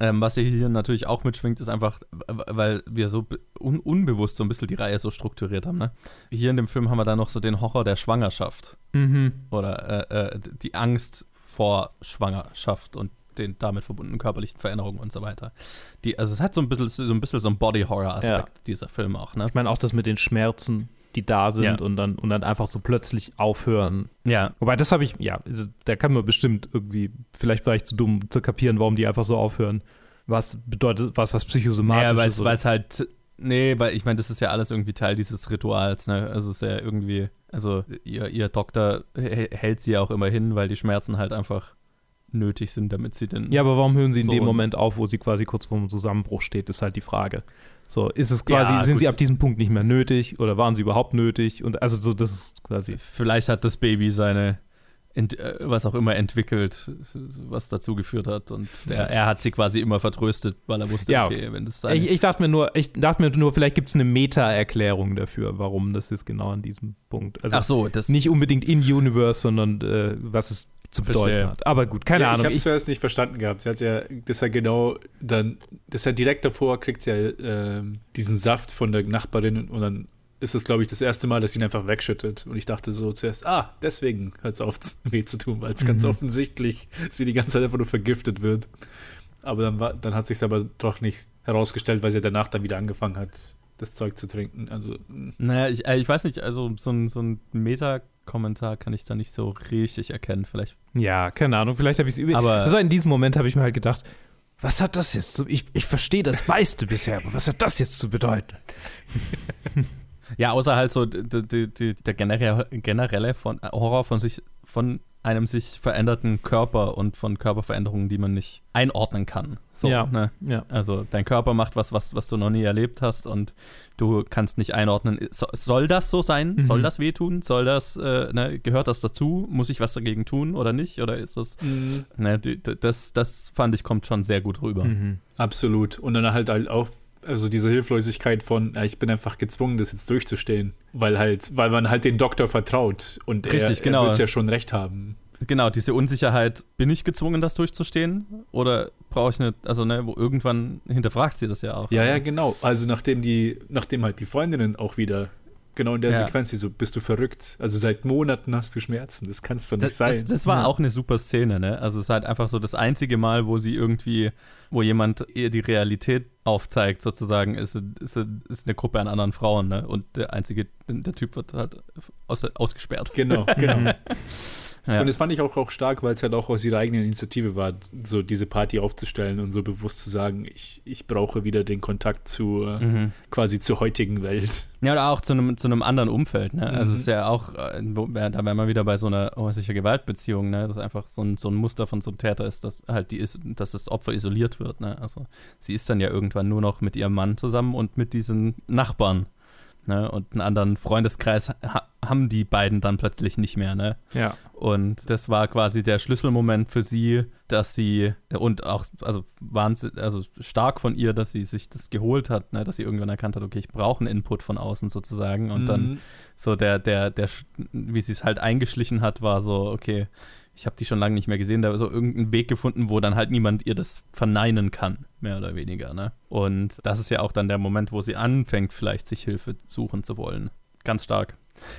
Ähm, was hier natürlich auch mitschwingt, ist einfach, weil wir so un unbewusst so ein bisschen die Reihe so strukturiert haben. Ne? Hier in dem Film haben wir dann noch so den Horror der Schwangerschaft. Mhm. Oder äh, äh, die Angst vor Schwangerschaft und den damit verbundenen körperlichen Veränderungen und so weiter. Die, also es hat so ein bisschen so ein, bisschen so ein Body-Horror-Aspekt, ja. dieser Film auch. Ne? Ich meine auch das mit den Schmerzen, die da sind ja. und, dann, und dann einfach so plötzlich aufhören. Ja. Wobei, das habe ich, ja, also, da kann man bestimmt irgendwie, vielleicht war ich zu dumm zu kapieren, warum die einfach so aufhören. Was bedeutet, was, was psychosomatisches? Ja, weil es halt, nee, weil ich meine, das ist ja alles irgendwie Teil dieses Rituals, ne? Also es ist ja irgendwie also ihr, ihr Doktor hält sie ja auch immer hin, weil die Schmerzen halt einfach nötig sind, damit sie denn. Ja, aber warum hören sie in dem Moment auf, wo sie quasi kurz vor dem Zusammenbruch steht, ist halt die Frage. So, ist es quasi, ja, sind sie ab diesem Punkt nicht mehr nötig oder waren sie überhaupt nötig? Und also so, das ist quasi. Vielleicht hat das Baby seine ent, äh, was auch immer entwickelt, was dazu geführt hat. Und der, er hat sie quasi immer vertröstet, weil er wusste, Ja, okay, wenn das sein Ich, ich dachte mir nur, ich dachte mir nur, vielleicht gibt es eine Meta-Erklärung dafür, warum das ist genau an diesem Punkt. Also Ach so, das nicht unbedingt in Universe, sondern äh, was es zu bedeuten Verstehe. hat. Aber gut, keine ja, Ahnung. Ich habe es zuerst nicht verstanden gehabt. Sie hat ja, das ist ja genau dann, das ist ja direkt davor, kriegt sie ja ähm, diesen Saft von der Nachbarin und dann ist es, glaube ich, das erste Mal, dass sie ihn einfach wegschüttet. Und ich dachte so zuerst, ah, deswegen hört es auf, weh zu tun, weil es ganz Mhm. offensichtlich sie die ganze Zeit einfach nur vergiftet wird. Aber dann, war, dann hat sich aber doch nicht herausgestellt, weil sie danach dann wieder angefangen hat, das Zeug zu trinken. Also, mh. Naja, ich, äh, ich weiß nicht, also so ein, so ein Meta-Kommentar kann ich da nicht so richtig erkennen. Vielleicht. ja, keine Ahnung, vielleicht habe ich es über. Aber- war in diesem Moment, habe ich mir halt gedacht, was hat das jetzt zu. Ich, ich verstehe das meiste bisher, aber was hat das jetzt zu bedeuten? Ja, außer halt so der generelle, von, äh, Horror von sich, von einem sich veränderten Körper und von Körperveränderungen, die man nicht einordnen kann. So, Ja. ne? Ja. Also dein Körper macht was, was, was du noch nie erlebt hast und du kannst nicht einordnen. So, soll das so sein? Mhm. Soll das wehtun? Soll das, äh, ne, gehört das dazu? Muss ich was dagegen tun oder nicht? Oder ist das, ne, die- d- das, das fand ich, kommt schon sehr gut rüber. Mhm. Absolut. Und dann halt halt auch, also diese Hilflosigkeit von, ja, ich bin einfach gezwungen, das jetzt durchzustehen. Weil halt, weil man halt den Doktor vertraut und Richtig, er, genau. er wird ja schon recht haben. Genau, diese Unsicherheit, bin ich gezwungen, das durchzustehen? Oder brauche ich eine, also ne, wo irgendwann hinterfragt sie das ja auch. Ja, ja, genau. Also nachdem die, nachdem halt die Freundinnen auch wieder genau in der Ja. Sequenz, die so, bist du verrückt? Also seit Monaten hast du Schmerzen, das kannst doch nicht Das, sein. das, das war Ja. auch eine super Szene, ne? Also es ist halt einfach so das einzige Mal, wo sie irgendwie, wo jemand ihr die Realität aufzeigt, sozusagen, ist, ist, ist eine Gruppe an anderen Frauen, ne? Und der einzige, der Typ wird halt aus, ausgesperrt. genau, genau. Mhm. Ja. Und das fand ich auch, auch stark, weil es halt auch aus ihrer eigenen Initiative war, so diese Party aufzustellen und so bewusst zu sagen, ich, ich brauche wieder den Kontakt zu Mhm. quasi zur heutigen Welt. Ja, oder auch zu einem, zu einem anderen Umfeld, ne? Also Mhm. es ist ja auch, äh, wo, da wären wir wieder bei so einer häuslicher Gewaltbeziehung, ne? Das einfach so ein, so ein Muster von so einem Täter ist, dass halt die ist, dass das Opfer isoliert wird, ne? Also sie ist dann ja irgendwann nur noch mit ihrem Mann zusammen und mit diesen Nachbarn. Ne? Und einen anderen Freundeskreis ha haben die beiden dann plötzlich nicht mehr, ne? Ja. Und das war quasi der Schlüsselmoment für sie, dass sie und auch also wahnsinn, also stark von ihr, dass sie sich das geholt hat, ne, dass sie irgendwann erkannt hat, okay, ich brauche einen Input von außen sozusagen und dann Mhm. so der der der wie sie es halt eingeschlichen hat, war so okay, ich habe die schon lange nicht mehr gesehen, da so irgendeinen Weg gefunden, wo dann halt niemand ihr das verneinen kann, mehr oder weniger, ne? Und das ist ja auch dann der Moment, wo sie anfängt, vielleicht sich Hilfe suchen zu wollen. Ganz stark.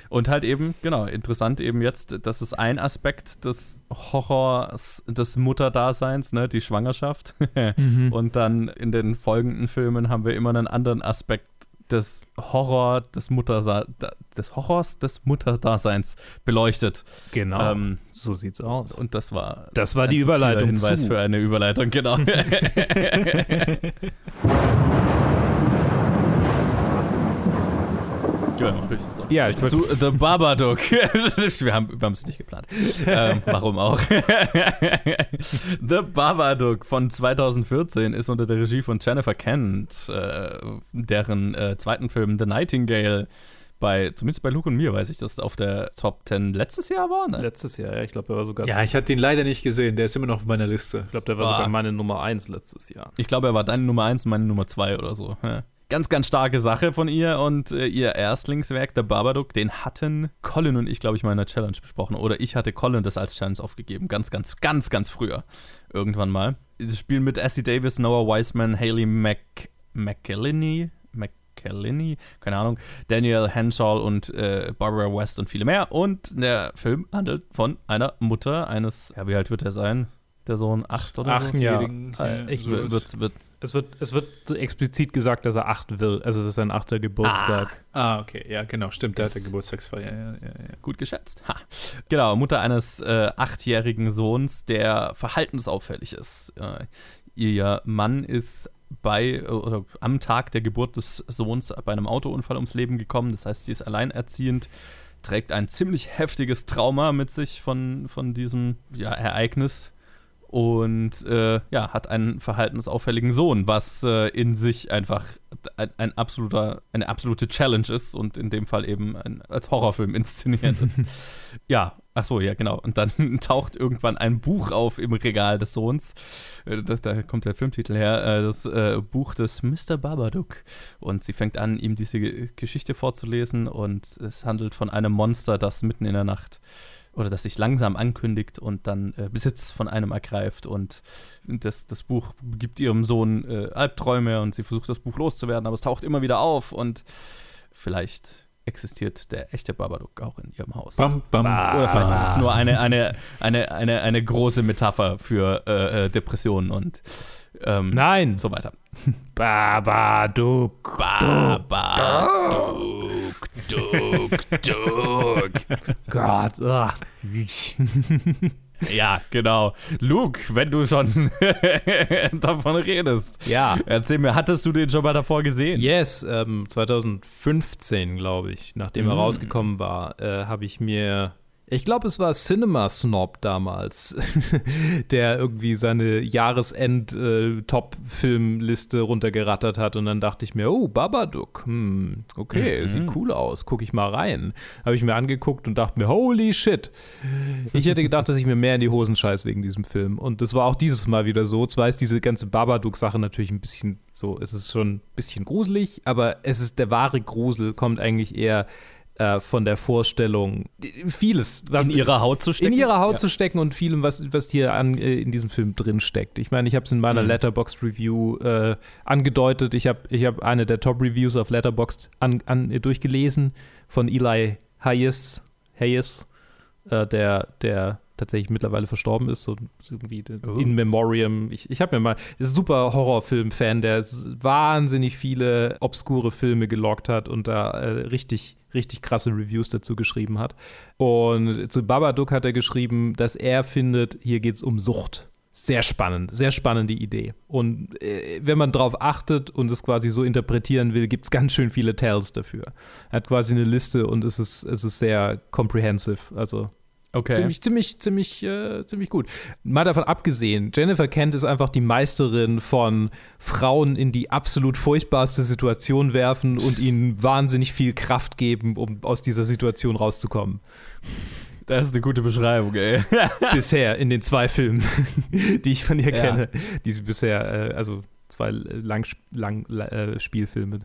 Und halt eben, genau, interessant eben jetzt, das ist ein Aspekt des Horrors, des Mutterdaseins, ne, die Schwangerschaft. Mhm. Und dann in den folgenden Filmen haben wir immer einen anderen Aspekt des Horror des Muttersa des Horrors des Mutterdaseins beleuchtet. Genau. Ähm, so sieht's aus. und das war Das war ein die Überleitung Hinweis zu. für eine Überleitung, genau. Ja, mach ich das doch. Ja, ich. Zu The Babadook. wir haben wir es nicht geplant. ähm, warum auch? The Babadook von 2014 ist unter der Regie von Jennifer Kent, äh, deren äh, zweiten Film The Nightingale bei, zumindest bei Luke und mir weiß ich, dass es auf der Top 10 letztes Jahr war, ne? Letztes Jahr, ja. Ich glaube, der war sogar. Ja, ich hatte ihn leider nicht gesehen, der ist immer noch auf meiner Liste. Ich glaube, der war Boah. sogar meine Nummer 1 letztes Jahr. Ich glaube, er war deine Nummer 1 und meine Nummer 2 oder so. Ja. Ganz, ganz starke Sache von ihr und äh, ihr Erstlingswerk, The Babadook, den hatten Colin und ich, glaube ich, mal in einer Challenge besprochen. Oder ich hatte Colin das als Challenge aufgegeben. Ganz, ganz, ganz, ganz früher. Irgendwann mal. Sie spielen mit Essie Davis, Noah Wiseman, Haley Mc McElhinney, McElhinney, keine Ahnung, Daniel Henshaw und äh, Barbara West und viele mehr. Und der Film handelt von einer Mutter eines, ja, wie alt wird er sein? Der Sohn acht oder so? Achtjährigen. Ja, ich sowas. Wird, wird, Es wird, es wird so explizit gesagt, dass er acht will. Also, es ist sein achter Geburtstag. Ah, okay, ja, genau, stimmt, der Das- hatte Geburtstagsfeier, ja, ja, ja. Gut geschätzt. Ha. Genau, Mutter eines äh, achtjährigen Sohns, der verhaltensauffällig ist. Äh, ihr Mann ist bei oder am Tag der Geburt des Sohns bei einem Autounfall ums Leben gekommen. Das heißt, sie ist alleinerziehend, trägt ein ziemlich heftiges Trauma mit sich von, von diesem ja, Ereignis und äh, ja, hat einen verhaltensauffälligen Sohn, was äh, in sich einfach ein, ein absoluter, eine absolute Challenge ist und in dem Fall eben ein, als Horrorfilm inszeniert ist. ja, Ach so, ja, genau. Und dann taucht irgendwann ein Buch auf im Regal des Sohns. Äh, das, da kommt der Filmtitel her. Äh, das äh, Buch des Mr. Babadook. Und sie fängt an, ihm diese Geschichte vorzulesen. Und es handelt von einem Monster, das mitten in der Nacht oder das sich langsam ankündigt und dann äh, Besitz von einem ergreift. Und das, das Buch gibt ihrem Sohn äh, Albträume und sie versucht, das Buch loszuwerden. Aber es taucht immer wieder auf. Und vielleicht existiert der echte Babadook auch in ihrem Haus. Bam, bam. Oder vielleicht ist es nur eine, eine, eine, eine, eine große Metapher für äh, äh, Depressionen und ähm, Nein. so weiter. Babadook. Babadook, Duck, Duck. Gott. ugh. Ja, genau. Luke, wenn du schon davon redest, Ja. erzähl mir, hattest du den schon mal davor gesehen? Yes, ähm, 2015, glaube ich, nachdem er Mm. rausgekommen war, äh, habe ich mir, ich glaube, es war Cinema Snob damals, der irgendwie seine Jahresend-Top-Filmliste runtergerattert hat und dann dachte ich mir, oh, Babadook, hm, okay, Mhm. sieht cool aus, gucke ich mal rein. Habe ich mir angeguckt und dachte mir, holy shit. Ich hätte gedacht, dass ich mir mehr in die Hosen scheiß wegen diesem Film und das war auch dieses Mal wieder so. Zwar ist diese ganze Babadook-Sache natürlich ein bisschen so, es ist schon ein bisschen gruselig, aber es ist der wahre Grusel, kommt eigentlich eher äh, von der Vorstellung, vieles, was In ihrer Haut zu stecken? in ihrer Haut Ja. zu stecken und vielem, was, was hier an, äh, in diesem Film drin steckt. Ich meine, ich habe es in meiner Mhm. Letterboxd Review äh, angedeutet. Ich habe ich hab eine der Top Reviews auf Letterboxd an, an, durchgelesen von Eli Hayes, Hayes äh, der, der tatsächlich mittlerweile verstorben ist, so irgendwie Oh. in Memoriam. Ich, ich habe mir mal, ist ein super Horrorfilm-Fan, der wahnsinnig viele obskure Filme gelockt hat und da äh, richtig, richtig krasse Reviews dazu geschrieben hat. Und zu Babadook hat er geschrieben, dass er findet, hier geht es um Sucht. Sehr spannend, sehr spannende Idee. Und äh, wenn man darauf achtet und es quasi so interpretieren will, gibt es ganz schön viele Tells dafür. Er hat quasi eine Liste und es ist, es ist sehr comprehensive. Also Okay. Ziemlich, ziemlich, ziemlich, äh, ziemlich gut. Mal davon abgesehen, Jennifer Kent ist einfach die Meisterin von Frauen in die absolut furchtbarste Situation werfen und ihnen wahnsinnig viel Kraft geben, um aus dieser Situation rauszukommen. Das ist eine gute Beschreibung, ey. bisher in den zwei Filmen, die ich von ihr Ja. kenne. Die sie bisher, äh, also zwei lang, lang äh, Spielfilme.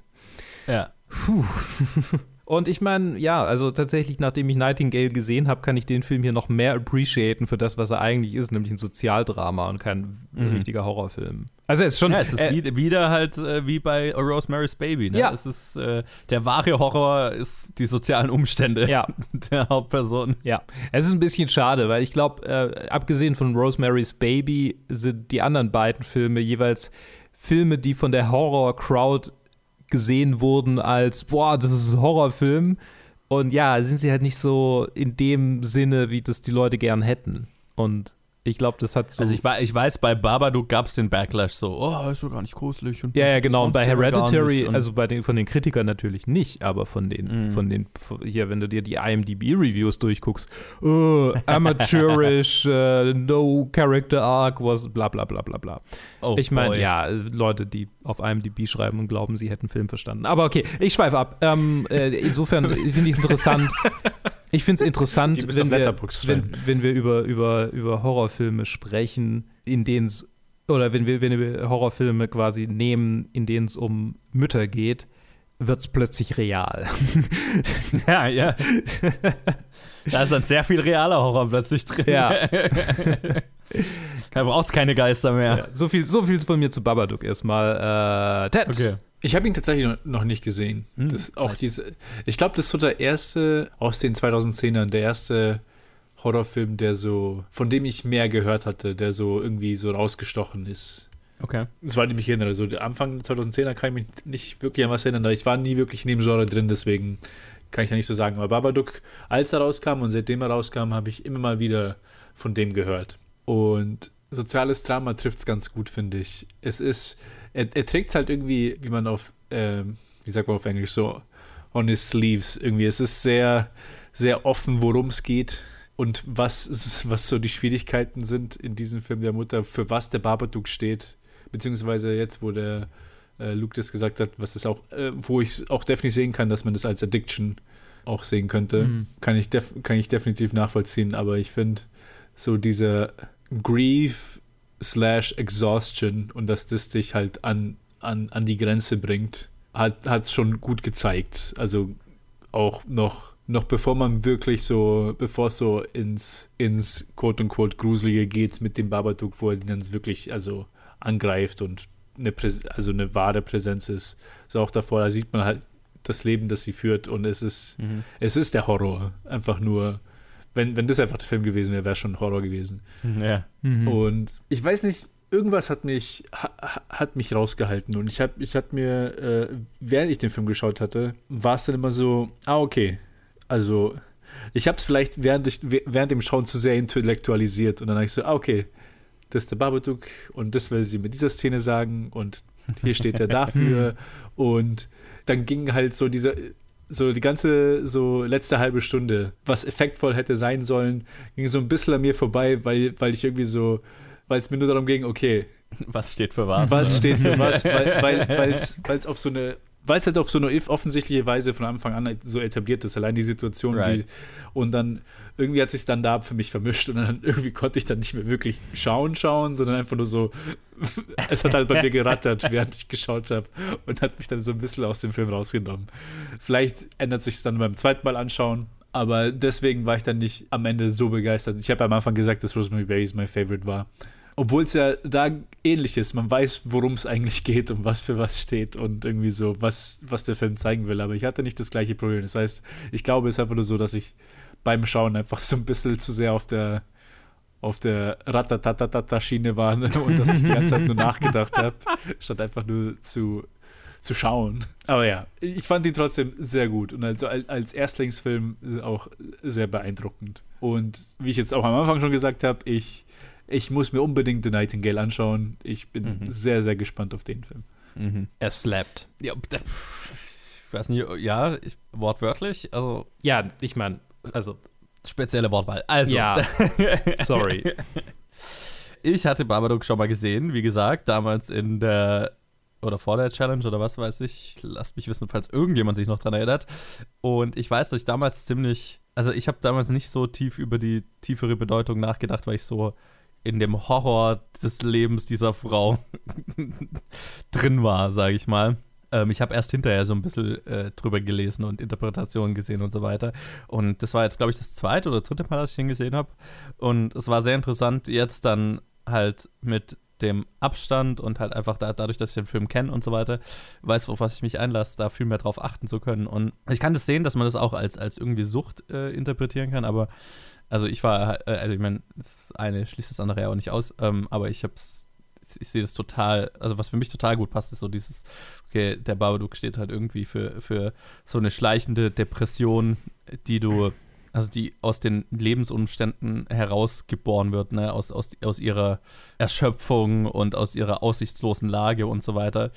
ja. Puh. Und ich meine, ja, also tatsächlich, nachdem ich Nightingale gesehen habe, kann ich den Film hier noch mehr appreciaten für das, was er eigentlich ist, nämlich ein Sozialdrama und kein Mhm. richtiger Horrorfilm. Also es ist schon. Ja, es ist äh, wieder, wieder halt äh, wie bei Rosemary's Baby. Ne? Ja. Es ist, äh, der wahre Horror ist die sozialen Umstände Ja. der Hauptperson. Ja, es ist ein bisschen schade, weil ich glaube, äh, abgesehen von Rosemary's Baby sind die anderen beiden Filme jeweils Filme, die von der Horror-Crowd gesehen wurden als, boah, das ist ein Horrorfilm. Und ja, sind sie halt nicht so in dem Sinne, wie das die Leute gern hätten. Und ich glaube, das hat so. Also ich, ich weiß, bei Babadook gab es den Backlash so, oh, ist doch gar nicht gruselig. Und ja, ja, genau. Und bei Hereditary. Und- also bei den, von den Kritikern natürlich nicht, aber von den, Mhm. von den, hier, wenn du dir die IMDb-Reviews durchguckst, uh, amateurish, uh, no character arc, was bla bla bla bla bla. oh, ich meine, ja, Leute, die auf IMDb schreiben und glauben, sie hätten Film verstanden. Aber okay, ich schweife ab. Ähm, äh, insofern finde ich es interessant. Ich finde es interessant, wenn wir, wenn, wenn wir über, über, über Horrorfilme sprechen, in denen es, oder wenn wir, wenn wir Horrorfilme quasi nehmen, in denen es um Mütter geht, wird es plötzlich real. Ja, ja. da ist dann sehr viel realer Horror plötzlich drin. Ja. da brauchst keine Geister mehr. so, viel, so viel von mir zu Babadook erstmal. Äh, Ted. Okay. Ich habe ihn tatsächlich noch- noch nicht gesehen. Hm, das auch nice. diese, ich glaube, das ist so der erste aus den 2010ern, der erste Horrorfilm, der so, von dem ich mehr gehört hatte, der so irgendwie so rausgestochen ist. Okay. Das war nämlich erinnere. So Anfang der 2010er kann ich mich nicht wirklich an was erinnern, ich war nie wirklich in dem Genre drin, deswegen kann ich da nicht so sagen. Aber Babadook, als er rauskam und seitdem er rauskam, habe ich immer mal wieder von dem gehört. Und soziales Drama trifft es ganz gut, finde ich. Es ist, er, er trägt es halt irgendwie, wie man auf, ähm, wie sagt man auf Englisch, so on his sleeves irgendwie. Es ist sehr, sehr offen, worum es geht und was, was so die Schwierigkeiten sind in diesem Film der Mutter, für was der Babadook steht, beziehungsweise jetzt, wo der äh, Luke das gesagt hat, was das auch, äh, wo ich auch definitiv sehen kann, dass man das als Addiction auch sehen könnte. Mhm. Kann, ich def kann ich definitiv nachvollziehen, aber ich finde so diese Grief slash Exhaustion und dass das dich halt an, an, an die Grenze bringt, hat es schon gut gezeigt. Also auch noch, noch bevor man wirklich so, bevor es so ins, ins quote-unquote Gruselige geht mit dem Babadook, wo er dann wirklich also angreift und eine, Präs also eine wahre Präsenz ist. So auch davor, da sieht man halt das Leben, das sie führt und es ist, Mhm. es ist der Horror. Einfach nur, wenn, wenn das einfach der Film gewesen wäre, wäre es schon Horror gewesen. Ja. Mhm. Und ich weiß nicht, irgendwas hat mich, ha, ha- hat mich rausgehalten. Und ich habe ich hab mir, äh, während ich den Film geschaut hatte, war es dann immer so, ah, okay. Also, ich habe es vielleicht während, ich, während dem Schauen zu sehr intellektualisiert. Und dann habe ich so, ah, okay, das ist der Babadook und das will sie mit dieser Szene sagen und hier steht er dafür. und dann ging halt so diese, so die ganze so letzte halbe Stunde, was effektvoll hätte sein sollen, ging so ein bisschen an mir vorbei, weil, weil ich irgendwie so, weil es mir nur darum ging, okay, Was steht für was? was ne? steht für was, weil weil weil's, weil's auf so eine weil es halt auf so eine offensichtliche Weise von Anfang an halt so etabliert ist, allein die Situation, Right. wie, und dann irgendwie hat sich dann da für mich vermischt und dann irgendwie konnte ich dann nicht mehr wirklich schauen, schauen, sondern einfach nur so, es hat halt bei mir gerattert, während ich geschaut habe und hat mich dann so ein bisschen aus dem Film rausgenommen. Vielleicht ändert sich es dann beim zweiten Mal anschauen, aber deswegen war ich dann nicht am Ende so begeistert. Ich habe am Anfang gesagt, dass Rosemary Baby mein Favorite war. Obwohl es ja da ähnlich ist. Man weiß, worum es eigentlich geht und was für was steht und irgendwie so, was, was der Film zeigen will. Aber ich hatte nicht das gleiche Problem. Das heißt, ich glaube, es ist einfach nur so, dass ich beim Schauen einfach so ein bisschen zu sehr auf der auf der Ratatatata-Schiene war ne? und dass ich die ganze Zeit nur nachgedacht habe, statt einfach nur zu, zu schauen. Aber ja, ich fand ihn trotzdem sehr gut und also als, als Erstlingsfilm auch sehr beeindruckend. Und wie ich jetzt auch am Anfang schon gesagt habe, ich, ich muss mir unbedingt The Nightingale anschauen. Ich bin Mhm. sehr, sehr gespannt auf den Film. Mhm. Er slappt. Ja, ich weiß nicht, ja, ich, wortwörtlich, also Ja, ich meine, also, spezielle Wortwahl. Also, ja, sorry. ich hatte Babadook schon mal gesehen, wie gesagt, damals in der oder vor der Challenge oder was weiß ich. Lasst mich wissen, falls irgendjemand sich noch dran erinnert. Und ich weiß, dass ich damals ziemlich, also ich habe damals nicht so tief über die tiefere Bedeutung nachgedacht, weil ich so in dem Horror des Lebens dieser Frau drin war, sage ich mal. Ähm, ich habe erst hinterher so ein bisschen äh, drüber gelesen und Interpretationen gesehen und so weiter. Und das war jetzt, glaube ich, das zweite oder dritte Mal, dass ich den gesehen habe. Und es war sehr interessant, jetzt dann halt mit dem Abstand und halt einfach da, dadurch, dass ich den Film kenne und so weiter, weiß, auf was ich mich einlasse, da viel mehr drauf achten zu können. Und ich kann das sehen, dass man das auch als, als irgendwie Sucht äh, interpretieren kann, aber also ich war, äh, also ich meine, das eine schließt das andere ja auch nicht aus, ähm, aber ich hab's, ich sehe das total, also was für mich total gut passt, ist so dieses, okay, der Babadook steht halt irgendwie für, für so eine schleichende Depression, die du, also die aus den Lebensumständen herausgeboren wird, ne, aus, aus, aus ihrer Erschöpfung und aus ihrer aussichtslosen Lage und so weiter,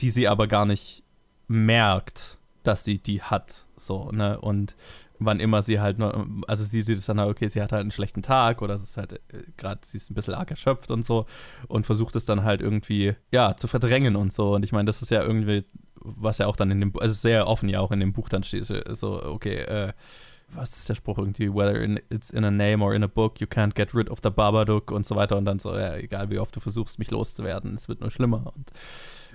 die sie aber gar nicht merkt, dass sie die hat, so, ne, und wann immer sie halt nur, also sie sieht es dann halt, okay, sie hat halt einen schlechten Tag oder es ist halt gerade, sie ist ein bisschen arg erschöpft und so und versucht es dann halt irgendwie, ja, zu verdrängen und so. Und ich meine, das ist ja irgendwie, was ja auch dann in dem, also sehr offen ja auch in dem Buch dann steht, so, okay, äh, was ist der Spruch irgendwie, whether in, it's in a name or in a book, you can't get rid of the Babadook und so weiter. Und dann so, ja, egal wie oft du versuchst, mich loszuwerden, es wird nur schlimmer. Und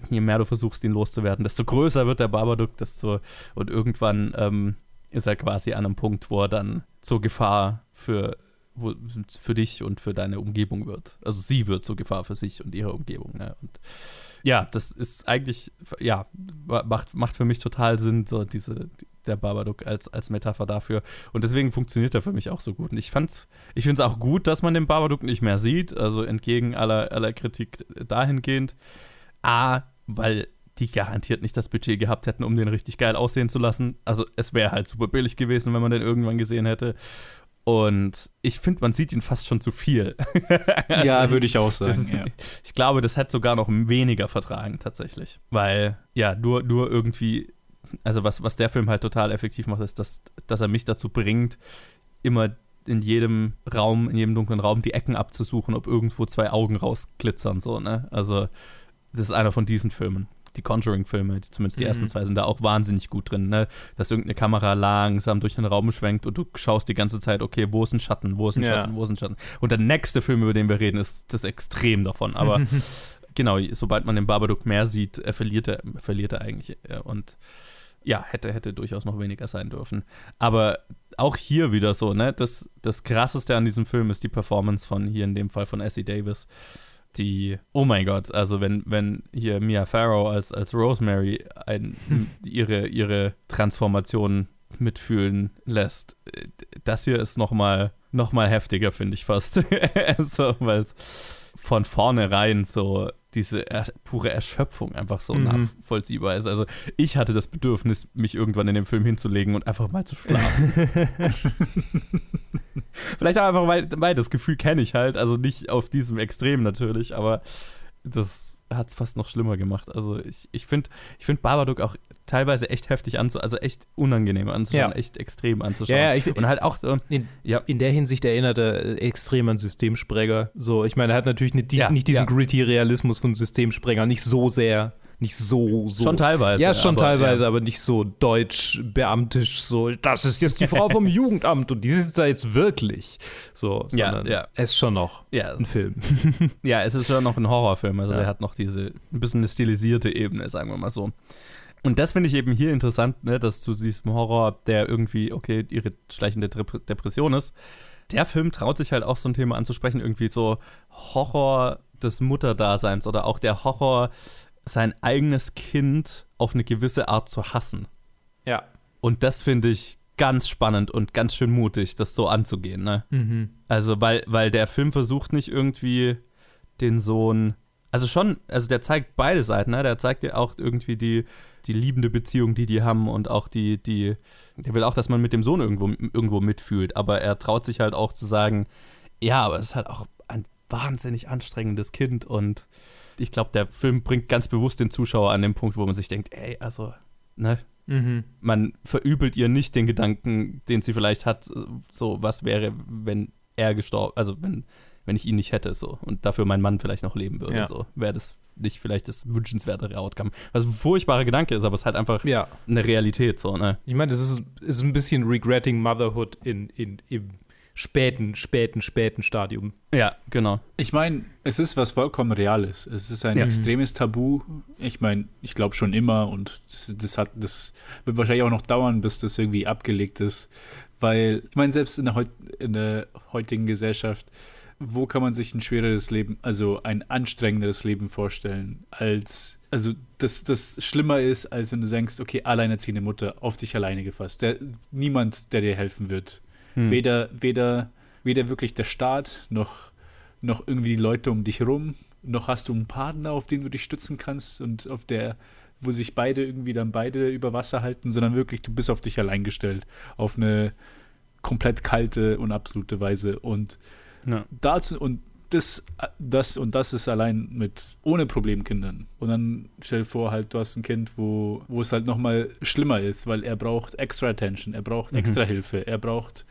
je mehr du versuchst, ihn loszuwerden, desto größer wird der Babadook, desto, und irgendwann, ähm, ist er quasi an einem Punkt, wo er dann zur Gefahr für, wo, für dich und für deine Umgebung wird. Also sie wird zur Gefahr für sich und ihre Umgebung. Ne? Und ja, das ist eigentlich, ja, macht, macht für mich total Sinn, so diese, der Babadook als, als Metapher dafür. Und deswegen funktioniert er für mich auch so gut. Und ich fand's, ich finde es auch gut, dass man den Babadook nicht mehr sieht, also entgegen aller, aller Kritik dahingehend. A, weil die garantiert nicht das Budget gehabt hätten, um den richtig geil aussehen zu lassen. Also es wäre halt super billig gewesen, wenn man den irgendwann gesehen hätte. Und ich finde, man sieht ihn fast schon zu viel. Also ja, würde ich auch das sagen. ist, Ja. Ich glaube, das hätte sogar noch weniger vertragen, tatsächlich. Weil, ja, nur, nur irgendwie, also was, was der Film halt total effektiv macht, ist, dass, dass er mich dazu bringt, immer in jedem Raum, in jedem dunklen Raum die Ecken abzusuchen, ob irgendwo zwei Augen rausglitzern, so, ne? Also, das ist einer von diesen Filmen. Die Conjuring-Filme, zumindest die Mhm. ersten zwei, sind da auch wahnsinnig gut drin, ne? Dass irgendeine Kamera langsam durch den Raum schwenkt und du schaust die ganze Zeit, okay, wo ist ein Schatten, wo ist ein Ja. Schatten, wo ist ein Schatten. Und der nächste Film, über den wir reden, ist das Extrem davon. Aber genau, sobald man den Babadook mehr sieht, äh, verliert, er, verliert er eigentlich. Äh, und ja, hätte, hätte durchaus noch weniger sein dürfen. Aber auch hier wieder so, ne? Das, das krasseste an diesem Film ist die Performance von hier in dem Fall von Essie Davis. Die, oh mein Gott, also wenn, wenn hier Mia Farrow als, als Rosemary ein, ihre, ihre Transformation mitfühlen lässt, das hier ist nochmal noch mal heftiger, finde ich fast. so, weil es von vornherein so diese er pure Erschöpfung einfach so Mhm. nachvollziehbar ist. Also ich hatte das Bedürfnis, mich irgendwann in den Film hinzulegen und einfach mal zu schlafen. Vielleicht auch einfach, weil, weil das Gefühl kenne ich halt, also nicht auf diesem Extrem natürlich, aber das hat es fast noch schlimmer gemacht. Also ich, ich finde ich find Babadook auch teilweise echt heftig anzuschauen, also echt unangenehm anzuschauen, Ja. echt extrem anzuschauen. Ja, ja, ich- und halt auch, so, In, ja, in der Hinsicht erinnert er äh, extrem an Systemsprenger. So, ich meine, er hat natürlich nicht, nicht diesen gritty Realismus von Systemsprenger, nicht so sehr, nicht so, so. schon teilweise. Ja, schon aber, teilweise, Ja. aber nicht so deutsch, beamtisch, so, das ist jetzt die Frau vom Jugendamt und die sitzt da jetzt wirklich. So, Ja, sondern ja. es ist schon noch Ja, ein Film. Ja, es ist schon noch ein Horrorfilm. Also Ja. er hat noch diese ein bisschen eine stilisierte Ebene, sagen wir mal so. Und das finde ich eben hier interessant, ne, dass zu diesem Horror, der irgendwie, okay, ihre schleichende Dep- Depression ist, der Film traut sich halt auch so ein Thema anzusprechen, irgendwie so Horror des Mutterdaseins oder auch der Horror, sein eigenes Kind auf eine gewisse Art zu hassen. Ja. Und das finde ich ganz spannend und ganz schön mutig, das so anzugehen, ne? Mhm. Also, weil, weil der Film versucht nicht irgendwie den Sohn. Also schon, also der zeigt beide Seiten, ne? Der zeigt dir auch irgendwie die, die liebende Beziehung, die die haben und auch die, die, der will auch, dass man mit dem Sohn irgendwo, irgendwo mitfühlt, aber er traut sich halt auch zu sagen, ja, aber es ist halt auch ein wahnsinnig anstrengendes Kind und ich glaube, der Film bringt ganz bewusst den Zuschauer an den Punkt, wo man sich denkt, ey, also, ne, Mhm. man verübelt ihr nicht den Gedanken, den sie vielleicht hat, so was wäre, wenn er gestorben, also wenn, wenn ich ihn nicht hätte, so und dafür mein Mann vielleicht noch leben würde, Ja. so wäre das nicht vielleicht das wünschenswertere Outcome. Was ein furchtbarer Gedanke ist, aber es ist halt einfach Ja. eine Realität, so, ne? Ich meine, das ist, ist ein bisschen Regretting Motherhood in, in, im späten, späten, späten Stadium. Ja, genau. Ich meine, es ist was vollkommen Reales. Es ist ein Ja. extremes Tabu. Ich meine, ich glaube schon immer und das, das hat, das wird wahrscheinlich auch noch dauern, bis das irgendwie abgelegt ist. Weil, ich meine, selbst in der, in der heutigen Gesellschaft, wo kann man sich ein schwereres Leben, also ein anstrengenderes Leben vorstellen, als, also das, das schlimmer ist, als wenn du denkst, okay, alleinerziehende Mutter, auf dich alleine gefasst. Der, niemand, der dir helfen wird. Hm. Weder, weder, weder wirklich der Staat, noch, noch irgendwie die Leute um dich herum, noch hast du einen Partner, auf den du dich stützen kannst und auf der, wo sich beide irgendwie dann beide über Wasser halten, sondern wirklich, du bist auf dich allein gestellt. Auf eine komplett kalte und absolute Weise. Und Ja. dazu, und das, das und das ist allein mit ohne Problemkindern. Und dann stell dir vor, halt, du hast ein Kind, wo, wo es halt nochmal schlimmer ist, weil er braucht extra Attention, er braucht Mhm. extra Hilfe, er braucht,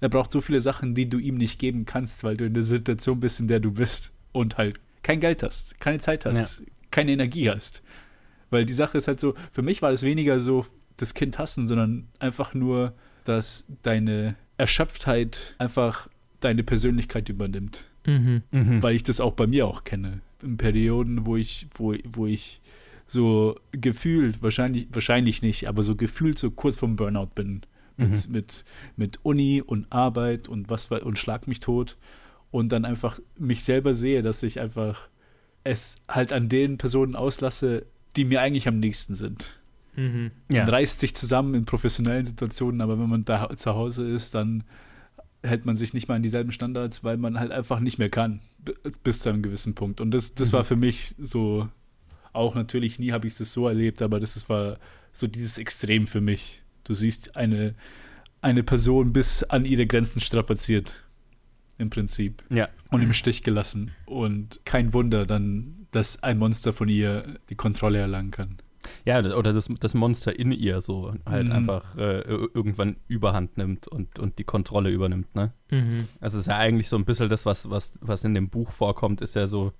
er braucht so viele Sachen, die du ihm nicht geben kannst, weil du in der Situation bist, in der du bist und halt kein Geld hast, keine Zeit hast, keine Energie hast. Weil die Sache ist halt so, für mich war es weniger so das Kind hassen, sondern einfach nur, dass deine Erschöpftheit einfach deine Persönlichkeit übernimmt Mhm. Mhm. weil ich das auch bei mir auch kenne. In Perioden, wo ich, wo, wo ich so gefühlt, wahrscheinlich, wahrscheinlich nicht, aber so gefühlt so kurz vom Burnout bin. Mit, Mhm. mit, mit Uni und Arbeit und was und schlag mich tot. Und dann einfach mich selber sehe, dass ich einfach es halt an den Personen auslasse, die mir eigentlich am nächsten sind. Mhm. Ja. Man reißt sich zusammen in professionellen Situationen, aber wenn man da zu Hause ist, dann hält man sich nicht mal an dieselben Standards, weil man halt einfach nicht mehr kann, bis zu einem gewissen Punkt. Und das, das Mhm. war für mich so, auch natürlich nie habe ich es so erlebt, aber das ist, war so dieses Extrem für mich. Du siehst eine, eine Person bis an ihre Grenzen strapaziert, im Prinzip, Ja. und im Stich gelassen. Und kein Wunder dann, dass ein Monster von ihr die Kontrolle erlangen kann. Ja, oder das, das Monster in ihr so halt Mhm. einfach äh, ir- irgendwann überhand nimmt und, und die Kontrolle übernimmt, ne? Mhm. Also es ist ja eigentlich so ein bisschen das, was, was, was in dem Buch vorkommt, ist ja so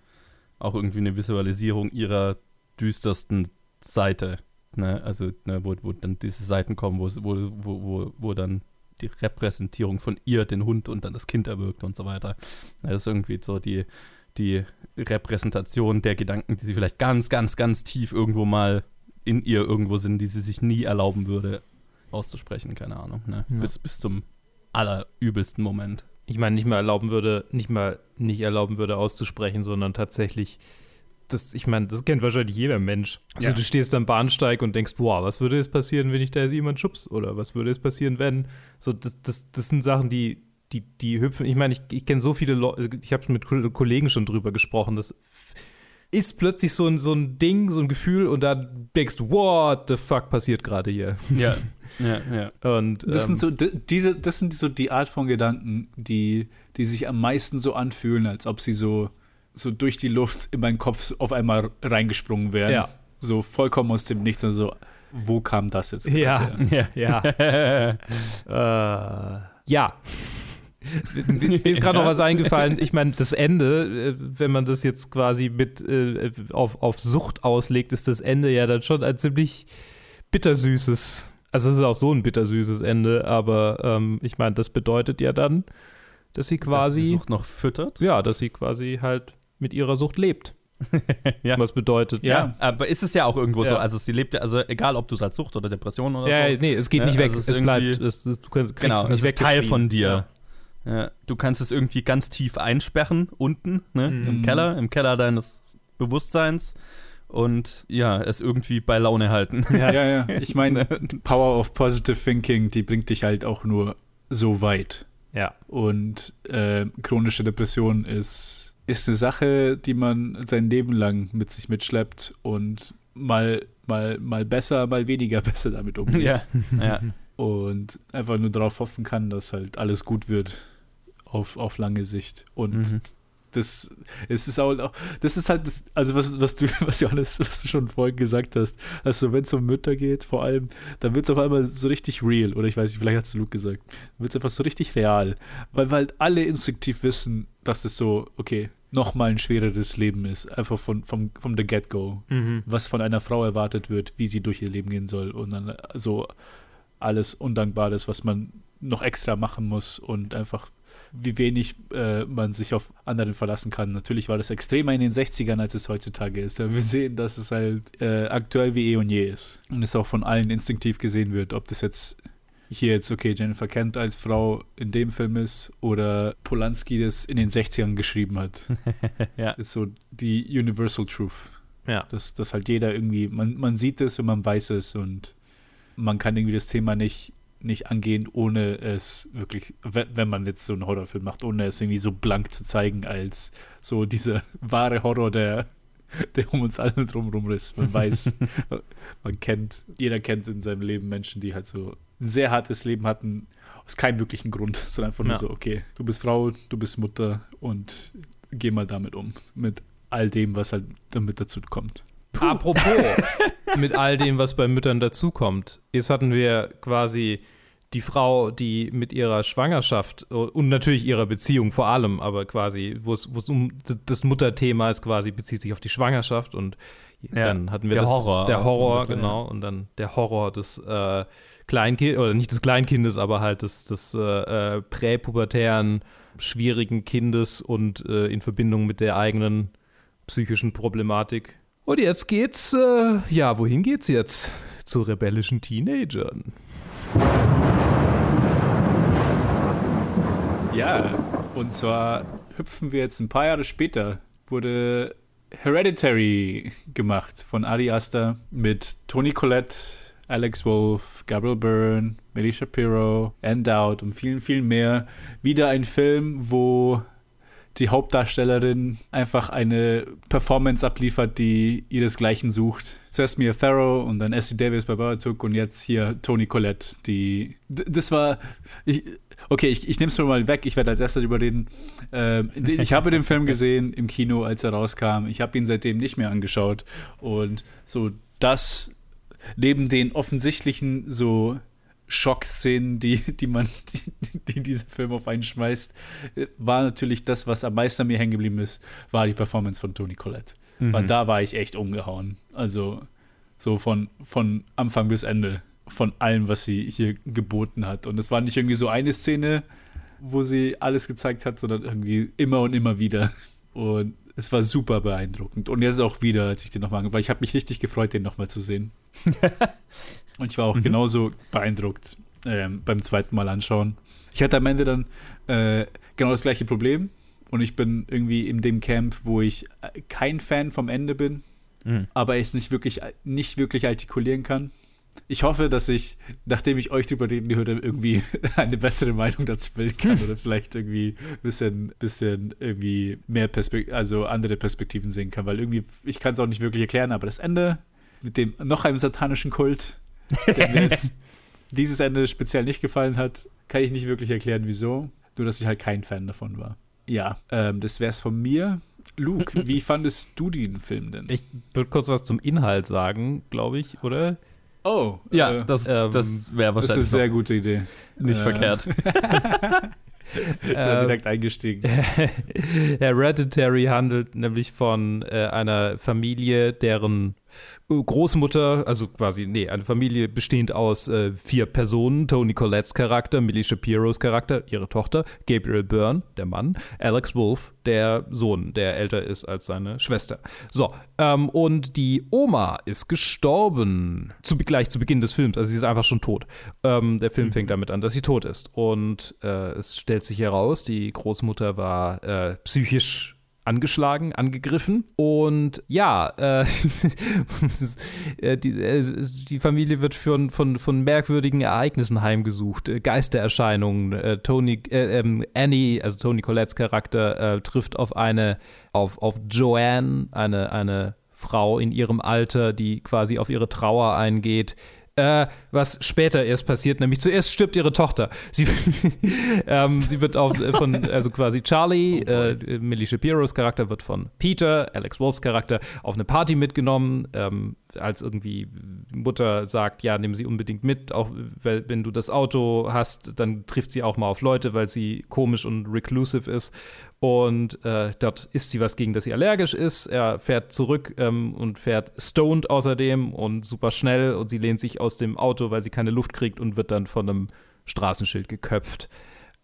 auch irgendwie eine Visualisierung ihrer düstersten Seite. Ne? Also, ne, wo, wo dann diese Seiten kommen, wo, wo, wo, wo, wo dann die Repräsentierung von ihr, den Hund und dann das Kind erwirkt und so weiter. Das ist irgendwie so die, die Repräsentation der Gedanken, die sie vielleicht ganz, ganz, ganz tief irgendwo mal in ihr irgendwo sind, die sie sich nie erlauben würde auszusprechen, keine Ahnung. Ne? Ja. Bis, bis zum allerübelsten Moment. Ich meine, nicht mal erlauben würde, nicht mal nicht erlauben würde auszusprechen, sondern tatsächlich, das, ich meine, das kennt wahrscheinlich jeder Mensch. Also Ja. du stehst am Bahnsteig und denkst, boah, was würde jetzt passieren, wenn ich da jetzt jemand schubs? Oder was würde jetzt passieren, wenn? So, das, das, das sind Sachen, die, die, die hüpfen. Ich meine, ich, ich kenne so viele Leute, ich habe mit Ko- Kollegen schon drüber gesprochen, das ist plötzlich so ein, so ein Ding, so ein Gefühl und dann denkst du, what the fuck passiert gerade hier? Ja, ja, ja. Und Das ähm, sind so d- diese, das sind so die Art von Gedanken, die, die sich am meisten so anfühlen, als ob sie so, so durch die Luft in meinen Kopf auf einmal reingesprungen wären. Ja. So vollkommen aus dem Nichts. Also, wo kam das jetzt? Ja. ja. Ja. Äh, ja. Mir ist gerade noch was eingefallen. Ich meine, das Ende, äh, wenn man das jetzt quasi mit äh, auf, auf Sucht auslegt, ist das Ende ja dann schon ein ziemlich bittersüßes. Also es ist auch so ein bittersüßes Ende, aber ähm, ich meine, das bedeutet ja dann, dass sie Dass die quasi, Sucht noch füttert. ja, dass sie quasi halt mit ihrer Sucht lebt. Ja. Was bedeutet, Ja. Aber ist es ja auch irgendwo so, Ja. also sie lebt ja, also egal ob du es als Sucht oder Depression oder ja, so. nee, es geht Ja, nicht weg, also es es, bleibt, es, es, du kriegst Genau, es es nicht ist Teil von dir. Ja. Du kannst es irgendwie ganz tief einsperren, unten, ne, Mhm. im Keller, im Keller deines Bewusstseins und ja, es irgendwie bei Laune halten. Ja, ja. Ich meine, Power of Positive Thinking, die bringt dich halt auch nur so weit. Ja. Und äh, chronische Depression ist, ist eine Sache, die man sein Leben lang mit sich mitschleppt und mal, mal, mal besser, mal weniger besser damit umgeht. ja, ja. Und einfach nur darauf hoffen kann, dass halt alles gut wird auf, auf lange Sicht. Und Mhm. das es ist auch, das ist halt, das, also was, was du, was Johannes, was du schon vorhin gesagt hast, also wenn es um Mütter geht, vor allem, dann wird es auf einmal so richtig real, oder ich weiß nicht, vielleicht hat es Luke gesagt, dann wird es einfach so richtig real, weil wir halt alle instinktiv wissen, dass es so, okay, nochmal ein schwereres Leben ist, einfach von, vom, vom the get-go, Mhm. was von einer Frau erwartet wird, wie sie durch ihr Leben gehen soll und dann so alles Undankbares, was man noch extra machen muss und einfach wie wenig äh, man sich auf anderen verlassen kann. Natürlich war das extremer in den 60ern, als es heutzutage ist. Aber wir sehen, dass es halt äh, aktuell wie eh und je ist. Und es auch von allen instinktiv gesehen wird, ob das jetzt hier jetzt, okay, Jennifer Kent als Frau in dem Film ist oder Polanski das in den 60ern geschrieben hat. ja. ist so die Universal Truth. Ja. Dass, dass halt jeder irgendwie, man, man sieht es und man weiß es und man kann irgendwie das Thema nicht, nicht angehen, ohne es wirklich, we- wenn man jetzt so einen Horrorfilm macht, ohne es irgendwie so blank zu zeigen, als so dieser wahre Horror, der, der um uns alle drumherum ist. Man weiß, man kennt, jeder kennt in seinem Leben Menschen, die halt so ein sehr hartes Leben hatten, aus keinem wirklichen Grund, sondern einfach nur Ja. so, okay, du bist Frau, du bist Mutter und geh mal damit um. Mit all dem, was halt damit dazu kommt. Apropos, mit all dem, was bei Müttern dazukommt. Jetzt hatten wir quasi die Frau, die mit ihrer Schwangerschaft und natürlich ihrer Beziehung vor allem, aber quasi, wo es um das Mutterthema ist, quasi bezieht sich auf die Schwangerschaft und Ja, dann hatten wir der das, Horror der Horror, bisschen, genau, und dann der Horror des äh, Kleinkindes, oder nicht des Kleinkindes, aber halt des, des äh, äh, präpubertären, schwierigen Kindes und äh, in Verbindung mit der eigenen psychischen Problematik. Und jetzt geht's, äh, ja, wohin geht's jetzt? Zu rebellischen Teenagern. Ja, und zwar hüpfen wir jetzt ein paar Jahre später, wurde Hereditary gemacht von Ari Aster mit Toni Collette, Alex Wolf, Gabriel Byrne, Millie Shapiro, Ann Dowd und vielen, vielen mehr. Wieder ein Film, wo die Hauptdarstellerin einfach eine Performance abliefert, die ihresgleichen sucht. Zuerst Mia Farrow und dann Essie Davis bei Babadook und jetzt hier Toni Collette, die das war ich, okay, ich, ich nehme es nur mal weg, ich werde als erstes darüber reden. Ähm, ich habe den Film gesehen im Kino, als er rauskam. Ich habe ihn seitdem nicht mehr angeschaut und so das neben den offensichtlichen so Schockszenen, die, die man, die, die dieser Film auf einen schmeißt, war natürlich das, was am meisten an mir hängen geblieben ist, war die Performance von Toni Collette. Mhm. Weil da war ich echt umgehauen. Also So von, von Anfang bis Ende. Von allem, was sie hier geboten hat. Und es war nicht irgendwie so eine Szene, wo sie alles gezeigt hat, sondern irgendwie immer und immer wieder. Und es war super beeindruckend. Und jetzt auch wieder, als ich den nochmal, weil ich habe mich richtig gefreut, den nochmal zu sehen. und ich war auch mhm. genauso beeindruckt ähm, beim zweiten Mal anschauen. Ich hatte am Ende dann äh, genau das gleiche Problem. Und ich bin irgendwie in dem Camp, wo ich äh, kein Fan vom Ende bin, mhm. aber es nicht wirklich, nicht wirklich artikulieren kann. Ich hoffe, dass ich, nachdem ich euch drüber reden höre, irgendwie eine bessere Meinung dazu bilden kann oder vielleicht irgendwie ein bisschen, bisschen irgendwie mehr Perspektiven, also andere Perspektiven sehen kann, weil irgendwie, ich kann es auch nicht wirklich erklären, aber das Ende mit dem noch einem satanischen Kult, der mir jetzt dieses Ende speziell nicht gefallen hat, kann ich nicht wirklich erklären, wieso. Nur, dass ich halt kein Fan davon war. Ja, ähm, das wär's von mir. Luke, wie fandest du den Film denn? Ich würde kurz was zum Inhalt sagen, glaube ich, oder? Oh, ja, äh, das, ähm, das wäre wahrscheinlich. Das ist eine sehr gute Idee. Nicht äh, verkehrt. direkt eingestiegen. Hereditary handelt nämlich von äh, einer Familie, deren Großmutter, also quasi, nee, eine Familie bestehend aus äh, vier Personen. Tony Collettes Charakter, Millie Shapiros Charakter, ihre Tochter, Gabriel Byrne, der Mann, Alex Wolf, der Sohn, der älter ist als seine Schwester. So, ähm, und die Oma ist gestorben, zu, gleich zu Beginn des Films, also sie ist einfach schon tot. Ähm, der Film mhm. fängt damit an, dass sie tot ist. Und äh, es stellt sich heraus, die Großmutter war äh, psychisch angeschlagen, angegriffen. Und ja, äh, äh, die, äh, die, Familie wird von, von, von merkwürdigen Ereignissen heimgesucht. Äh, Geistererscheinungen. Äh, Tony, äh, ähm, Annie, also Tony Colettes Charakter, trifft auf eine, auf, auf Joanne, eine, eine Frau in ihrem Alter, die quasi auf ihre Trauer eingeht äh, was später erst passiert, nämlich zuerst stirbt ihre Tochter. Sie, ähm, sie wird auf, äh, von, also quasi Charlie, oh äh, Millie Shapiros Charakter wird von Peter, Alex Wolfs Charakter, auf eine Party mitgenommen. Ähm, als irgendwie Mutter sagt, ja, nimm sie unbedingt mit, auch wenn du das Auto hast, dann trifft sie auch mal auf Leute, weil sie komisch und reclusive ist. Und äh, dort isst sie was, gegen das sie allergisch ist. Er fährt zurück ähm, und fährt stoned außerdem und super schnell. Und sie lehnt sich aus dem Auto, weil sie keine Luft kriegt und wird dann von einem Straßenschild geköpft.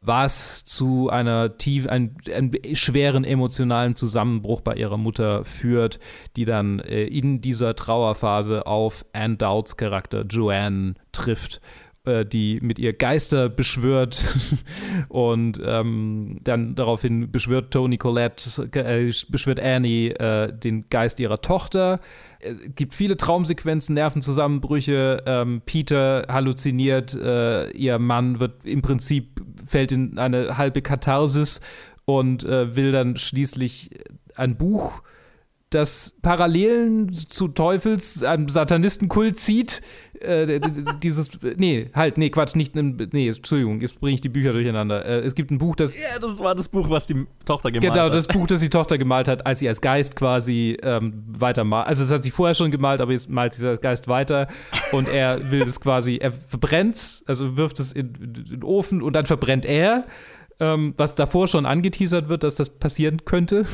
Was zu einer tief, ein, einem schweren emotionalen Zusammenbruch bei ihrer Mutter führt, die dann äh, in dieser Trauerphase auf Anne Dowds Charakter Joanne trifft äh, die mit ihr Geister beschwört und ähm, dann daraufhin beschwört Tony Collette, äh, beschwört Annie äh, den Geist ihrer Tochter. Es äh, gibt viele Traumsequenzen, Nervenzusammenbrüche. Ähm, Peter halluziniert, äh, ihr Mann wird im Prinzip fällt in eine halbe Katharsis und will dann schließlich ein Buch das Parallelen zu Teufels, einem Satanistenkult zieht. Äh, dieses, nee, halt, nee, Quatsch, nicht, nee, Entschuldigung, jetzt bringe ich die Bücher durcheinander. Äh, es gibt ein Buch, das. Ja, das war das Buch, was die Tochter gemalt genau, hat. Genau, das Buch, das die Tochter gemalt hat, als sie als Geist quasi ähm, weitermalt. Also, das hat sie vorher schon gemalt, aber jetzt malt sie als Geist weiter und er will das quasi, er verbrennt, also wirft es in, in den Ofen und dann verbrennt er ähm, was davor schon angeteasert wird, dass das passieren könnte.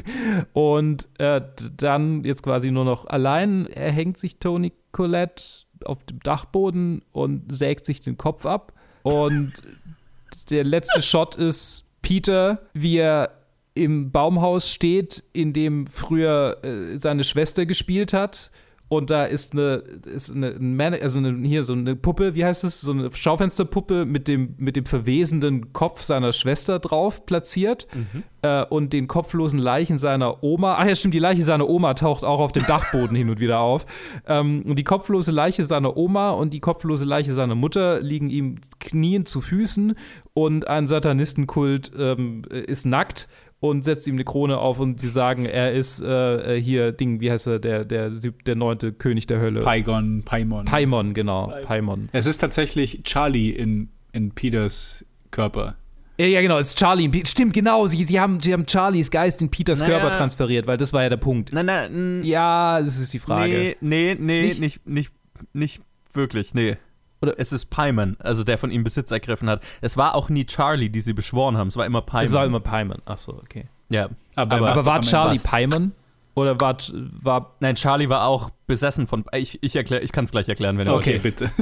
und äh, dann jetzt quasi nur noch allein erhängt sich Tony Colette auf dem Dachboden und sägt sich den Kopf ab. Und der letzte Shot ist Peter, wie er im Baumhaus steht, in dem früher äh, seine Schwester gespielt hat und da ist eine, ist eine, Man also eine, hier so eine Puppe, wie heißt es, so eine Schaufensterpuppe mit dem, mit dem verwesenden Kopf seiner Schwester drauf platziert mhm. äh, und den kopflosen Leichen seiner Oma. Ach ja, stimmt, die Leiche seiner Oma taucht auch auf dem Dachboden hin und wieder auf. Ähm, und die kopflose Leiche seiner Oma und die kopflose Leiche seiner Mutter liegen ihm knien zu Füßen und ein Satanistenkult ähm, ist nackt und setzt ihm eine Krone auf und sie sagen, er ist äh, hier, Ding, wie heißt er, der, der, der neunte König der Hölle. Paigon, Paimon. Paimon, genau, Paimon. Es ist tatsächlich Charlie in, in Peters Körper. Ja, ja, genau, es ist Charlie. Stimmt, genau. Sie, sie, haben, sie haben Charlies Geist in Peters naja. Körper transferiert, weil das war ja der Punkt. Nein, nein. Ja, das ist die Frage. Nee, nee, nee, nicht, nicht, nicht, nicht wirklich, nee. Oder es ist Paimon, also der von ihm Besitz ergriffen hat. Es war auch nie Charlie, die sie beschworen haben. Es war immer Paimon. Es war immer Paimon. Achso, okay. Ja. Aber, aber, aber war Charlie Paimon? Oder war, war Nein, Charlie war auch besessen von. Ich, ich, erklär, ich kann es gleich erklären, wenn du Okay, bitte.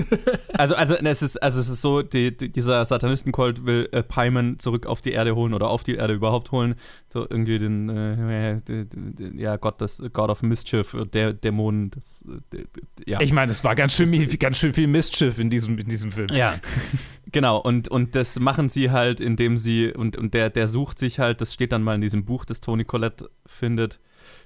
Also, also es ist, also es ist so, die, die, dieser Satanistenkult will äh, Paimon zurück auf die Erde holen oder auf die Erde überhaupt holen. So irgendwie den, äh, d- d- d- ja, Gott, das God of Mischief, äh, der Dämon, das, äh, d- d- ja. Ich meine, es war ganz schön, viel- ganz schön viel Mischief in diesem, in diesem Film. Ja, genau. Und, und das machen sie halt, indem sie, und, und der, der sucht sich halt, das steht dann mal in diesem Buch, das Toni Collette findet,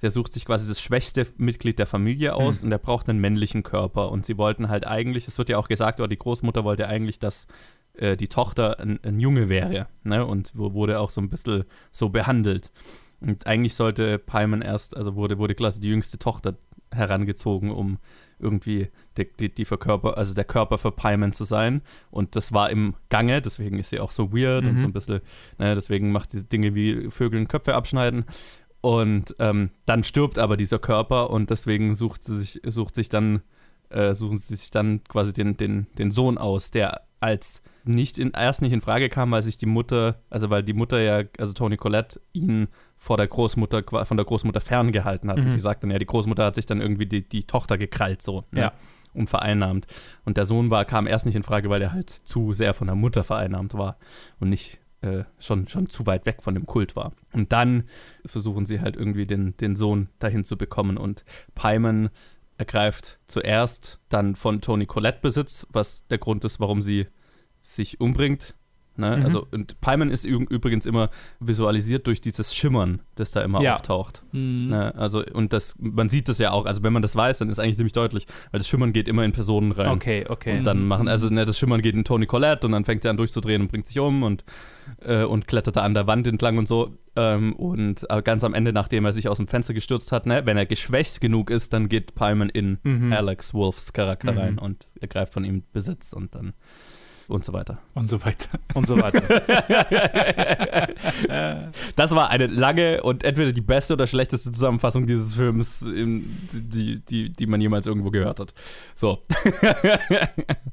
der sucht sich quasi das schwächste Mitglied der Familie aus und der braucht einen männlichen Körper. Und sie wollten halt eigentlich, es wird ja auch gesagt, oder die Großmutter wollte eigentlich, dass äh, die Tochter ein, ein Junge wäre. Ne? Und wurde auch so ein bisschen so behandelt. Und eigentlich sollte Paimon erst, also wurde, wurde quasi die jüngste Tochter herangezogen, um irgendwie die, die, die Verkörper, also der Körper für Paimon zu sein. Und das war im Gange, deswegen ist sie auch so weird und Mhm. so ein bisschen, ne, deswegen macht sie Dinge wie Vögeln Köpfe abschneiden. Und ähm, dann stirbt aber dieser Körper und deswegen sucht sie sich, sucht sich dann, äh, suchen sie sich dann quasi den, den, den Sohn aus, der als nicht in, erst nicht in Frage kam, weil sich die Mutter, also weil die Mutter ja, also Toni Collette, ihn vor der Großmutter, von der Großmutter ferngehalten hat. Und Mhm. sie sagt dann, ja, die Großmutter hat sich dann irgendwie die, die Tochter gekrallt, so, ne? Ja. und vereinnahmt. Und der Sohn war, kam erst nicht in Frage, weil er halt zu sehr von der Mutter vereinnahmt war und nicht äh, schon, schon zu weit weg von dem Kult war. Und dann versuchen sie halt irgendwie den, den Sohn dahin zu bekommen. Und Paimon ergreift zuerst dann von Toni Collette Besitz, was der Grund ist, warum sie sich umbringt. Ne? Mhm. Also, und Paimon ist übrigens immer visualisiert durch dieses Schimmern, das da immer Ja. auftaucht. Mhm. Ne? Also, und das, man sieht das ja auch, also wenn man das weiß, dann ist eigentlich ziemlich deutlich, weil das Schimmern geht immer in Personen rein. Okay, okay. Und dann machen, also ne, das Schimmern geht in Toni Collette und dann fängt sie an durchzudrehen und bringt sich um und, äh, und klettert da an der Wand entlang und so. Ähm, und aber ganz am Ende, nachdem er sich aus dem Fenster gestürzt hat, ne, wenn er geschwächt genug ist, dann geht Paimon in Mhm. Alex Wolfs Charakter Mhm. rein und ergreift von ihm Besitz und dann und so weiter. Und so weiter. und so weiter. Das war eine lange und entweder die beste oder schlechteste Zusammenfassung dieses Films, die, die, die man jemals irgendwo gehört hat. So.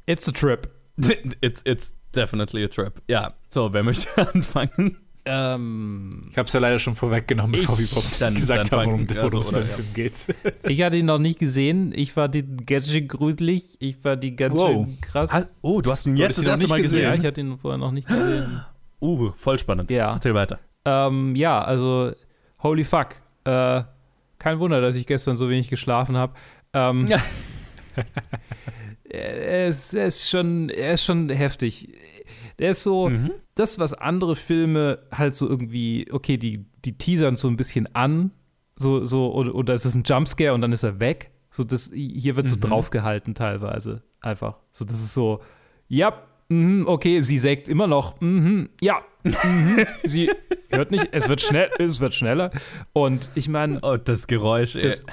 It's a trip. It's, it's definitely a trip. Ja. So, wer möchte anfangen? Ähm, Ich habe es ja leider schon vorweggenommen, bevor wir überhaupt Dann- gesagt dann haben, worum worum also, es beim ja. Film geht. ich hatte ihn noch nicht gesehen. Ich fand ihn ganz schön gruselig. Ich fand ihn ganz Wow. schön krass. Hast- oh, du hast ihn jetzt das erste nicht Mal ja, gesehen. ich hatte ihn vorher noch nicht gesehen. Uh, voll spannend. Ja. Erzähl weiter. Ähm, ja, also, holy fuck. Äh, kein Wunder, dass ich gestern so wenig geschlafen habe. Ähm, Ja. er, ist, er, ist schon, er ist schon heftig. Der ist so, Mhm. das, was andere Filme halt so irgendwie, okay, die, die teasern so ein bisschen an, so, so, oder, oder es ist ein Jumpscare und dann ist er weg. So, das, hier wird so Mhm. draufgehalten teilweise. Einfach. So, das ist so, ja, mhm, okay, sie sägt immer noch, mhm, ja, mhm, sie hört nicht, es wird schnell, es wird schneller. Und ich meine, Oh, das Geräusch. ey. das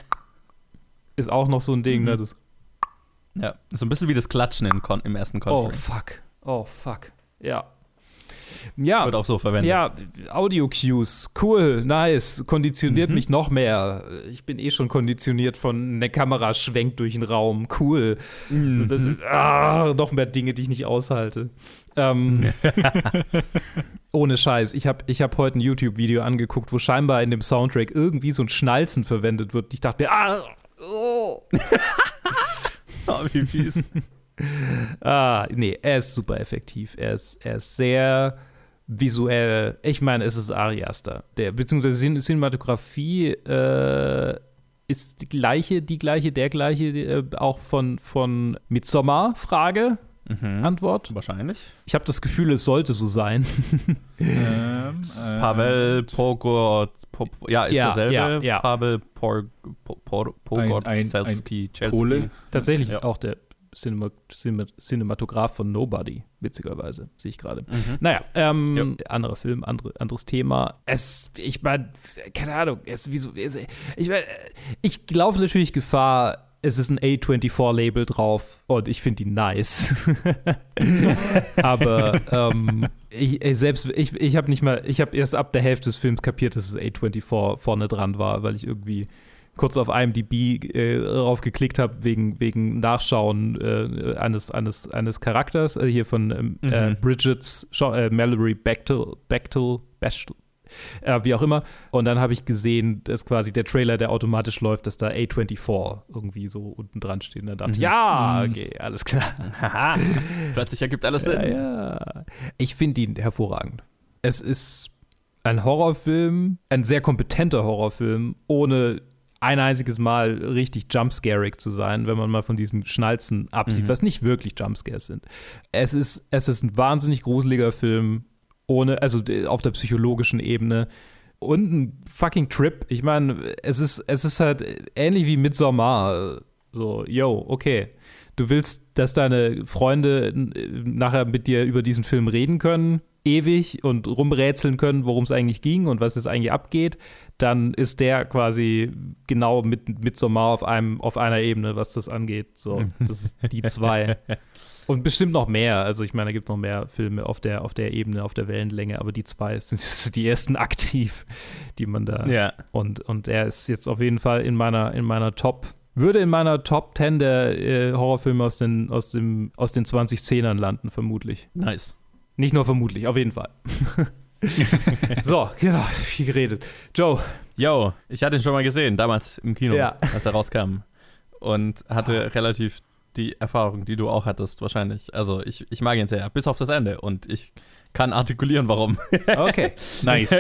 ist auch noch so ein Ding, ne? Das, ja, so ein bisschen wie das Klatschen in im ersten oh, Conjuring. fuck. Oh, fuck. Ja. Ja, Wird auch so verwendet. Ja, Audio-Cues, cool, nice, konditioniert mich noch mehr. Ich bin eh schon konditioniert von der Kamera schwenkt durch den Raum, cool. Mhm. Das, ah, noch mehr Dinge, die ich nicht aushalte. Ähm, ohne Scheiß, ich habe ich hab heute ein YouTube-Video angeguckt, wo scheinbar in dem Soundtrack irgendwie so ein Schnalzen verwendet wird. Ich dachte mir, ah, oh. Oh, wie fies. Ah, nee, er ist super effektiv. Er ist, er ist sehr visuell. Ich meine, es ist Ari Aster. Der, beziehungsweise Cin Cinematografie äh, ist die gleiche, die gleiche, der gleiche, äh, auch von, von Midsommar, Frage, mhm. Antwort. Wahrscheinlich. Ich habe das Gefühl, es sollte so sein. ähm, Pavel Pogor, po, ja, ist Ja, derselbe. ja, ja. Pavel Por, po, Por, Pogor, Ein- ein- Zelski, Chelsea. Pole. Tatsächlich Ja. auch der Cinema Cinema Cinematograph von Nobody, witzigerweise, sehe ich gerade. Mhm. Naja, ähm, anderer Film, andere, anderes Thema. Es, ich meine, keine Ahnung, es, wieso, es, ich mein, ich laufe natürlich Gefahr, es ist ein A24-Label drauf und ich finde die nice. Aber ähm, ich, ich selbst, ich, ich habe nicht mal, ich habe erst ab der Hälfte des Films kapiert, dass es A24 vorne dran war, weil ich irgendwie kurz auf IMDb äh, drauf geklickt habe wegen, wegen Nachschauen äh, eines, eines, eines Charakters, äh, hier von ähm, äh, Mhm. Bridget's, äh, Mallory Bechtel, Bechtel, Bechtel, Äh, wie auch immer. Und dann habe ich gesehen, dass quasi der Trailer, der automatisch läuft, dass da A24 irgendwie so unten dran steht. Und dann dachte ich, Mhm. ja, okay, alles klar. Plötzlich ergibt alles Sinn. Ja, ja. Ich finde ihn hervorragend. Es ist ein Horrorfilm, ein sehr kompetenter Horrorfilm, ohne ein einziges Mal richtig jumpscarig zu sein, wenn man mal von diesen Schnalzen absieht, Mhm. was nicht wirklich Jumpscares sind. Es ist, es ist ein wahnsinnig gruseliger Film, ohne, also äh, auf der psychologischen Ebene. Und ein fucking Trip. Ich meine, es ist, es ist halt ähnlich wie Midsommar. So, yo, okay. Du willst, dass deine Freunde äh, nachher mit dir über diesen Film reden können, ewig und rumrätseln können, worum es eigentlich ging und was es eigentlich abgeht, dann ist der quasi genau mit Midsommar auf einem auf einer Ebene, was das angeht. So, das ist die zwei. Und bestimmt noch mehr. Also ich meine, da gibt es noch mehr Filme auf der, auf der Ebene, auf der Wellenlänge, aber die zwei sind die ersten aktiv, die man da. Ja. Und, und er ist jetzt auf jeden Fall in meiner, in meiner Top, würde in meiner Top 10 der äh, Horrorfilme aus den, aus, dem, aus den 2010ern landen, vermutlich. Nice. Nicht nur vermutlich, auf jeden Fall. so, genau, viel geredet. Joe, Yo, ich hatte ihn schon mal gesehen, damals im Kino, Ja. als er rauskam. Und hatte relativ die Erfahrung, die du auch hattest, wahrscheinlich. Also ich, ich mag ihn sehr, bis auf das Ende. Und ich kann artikulieren, warum. okay. Nice.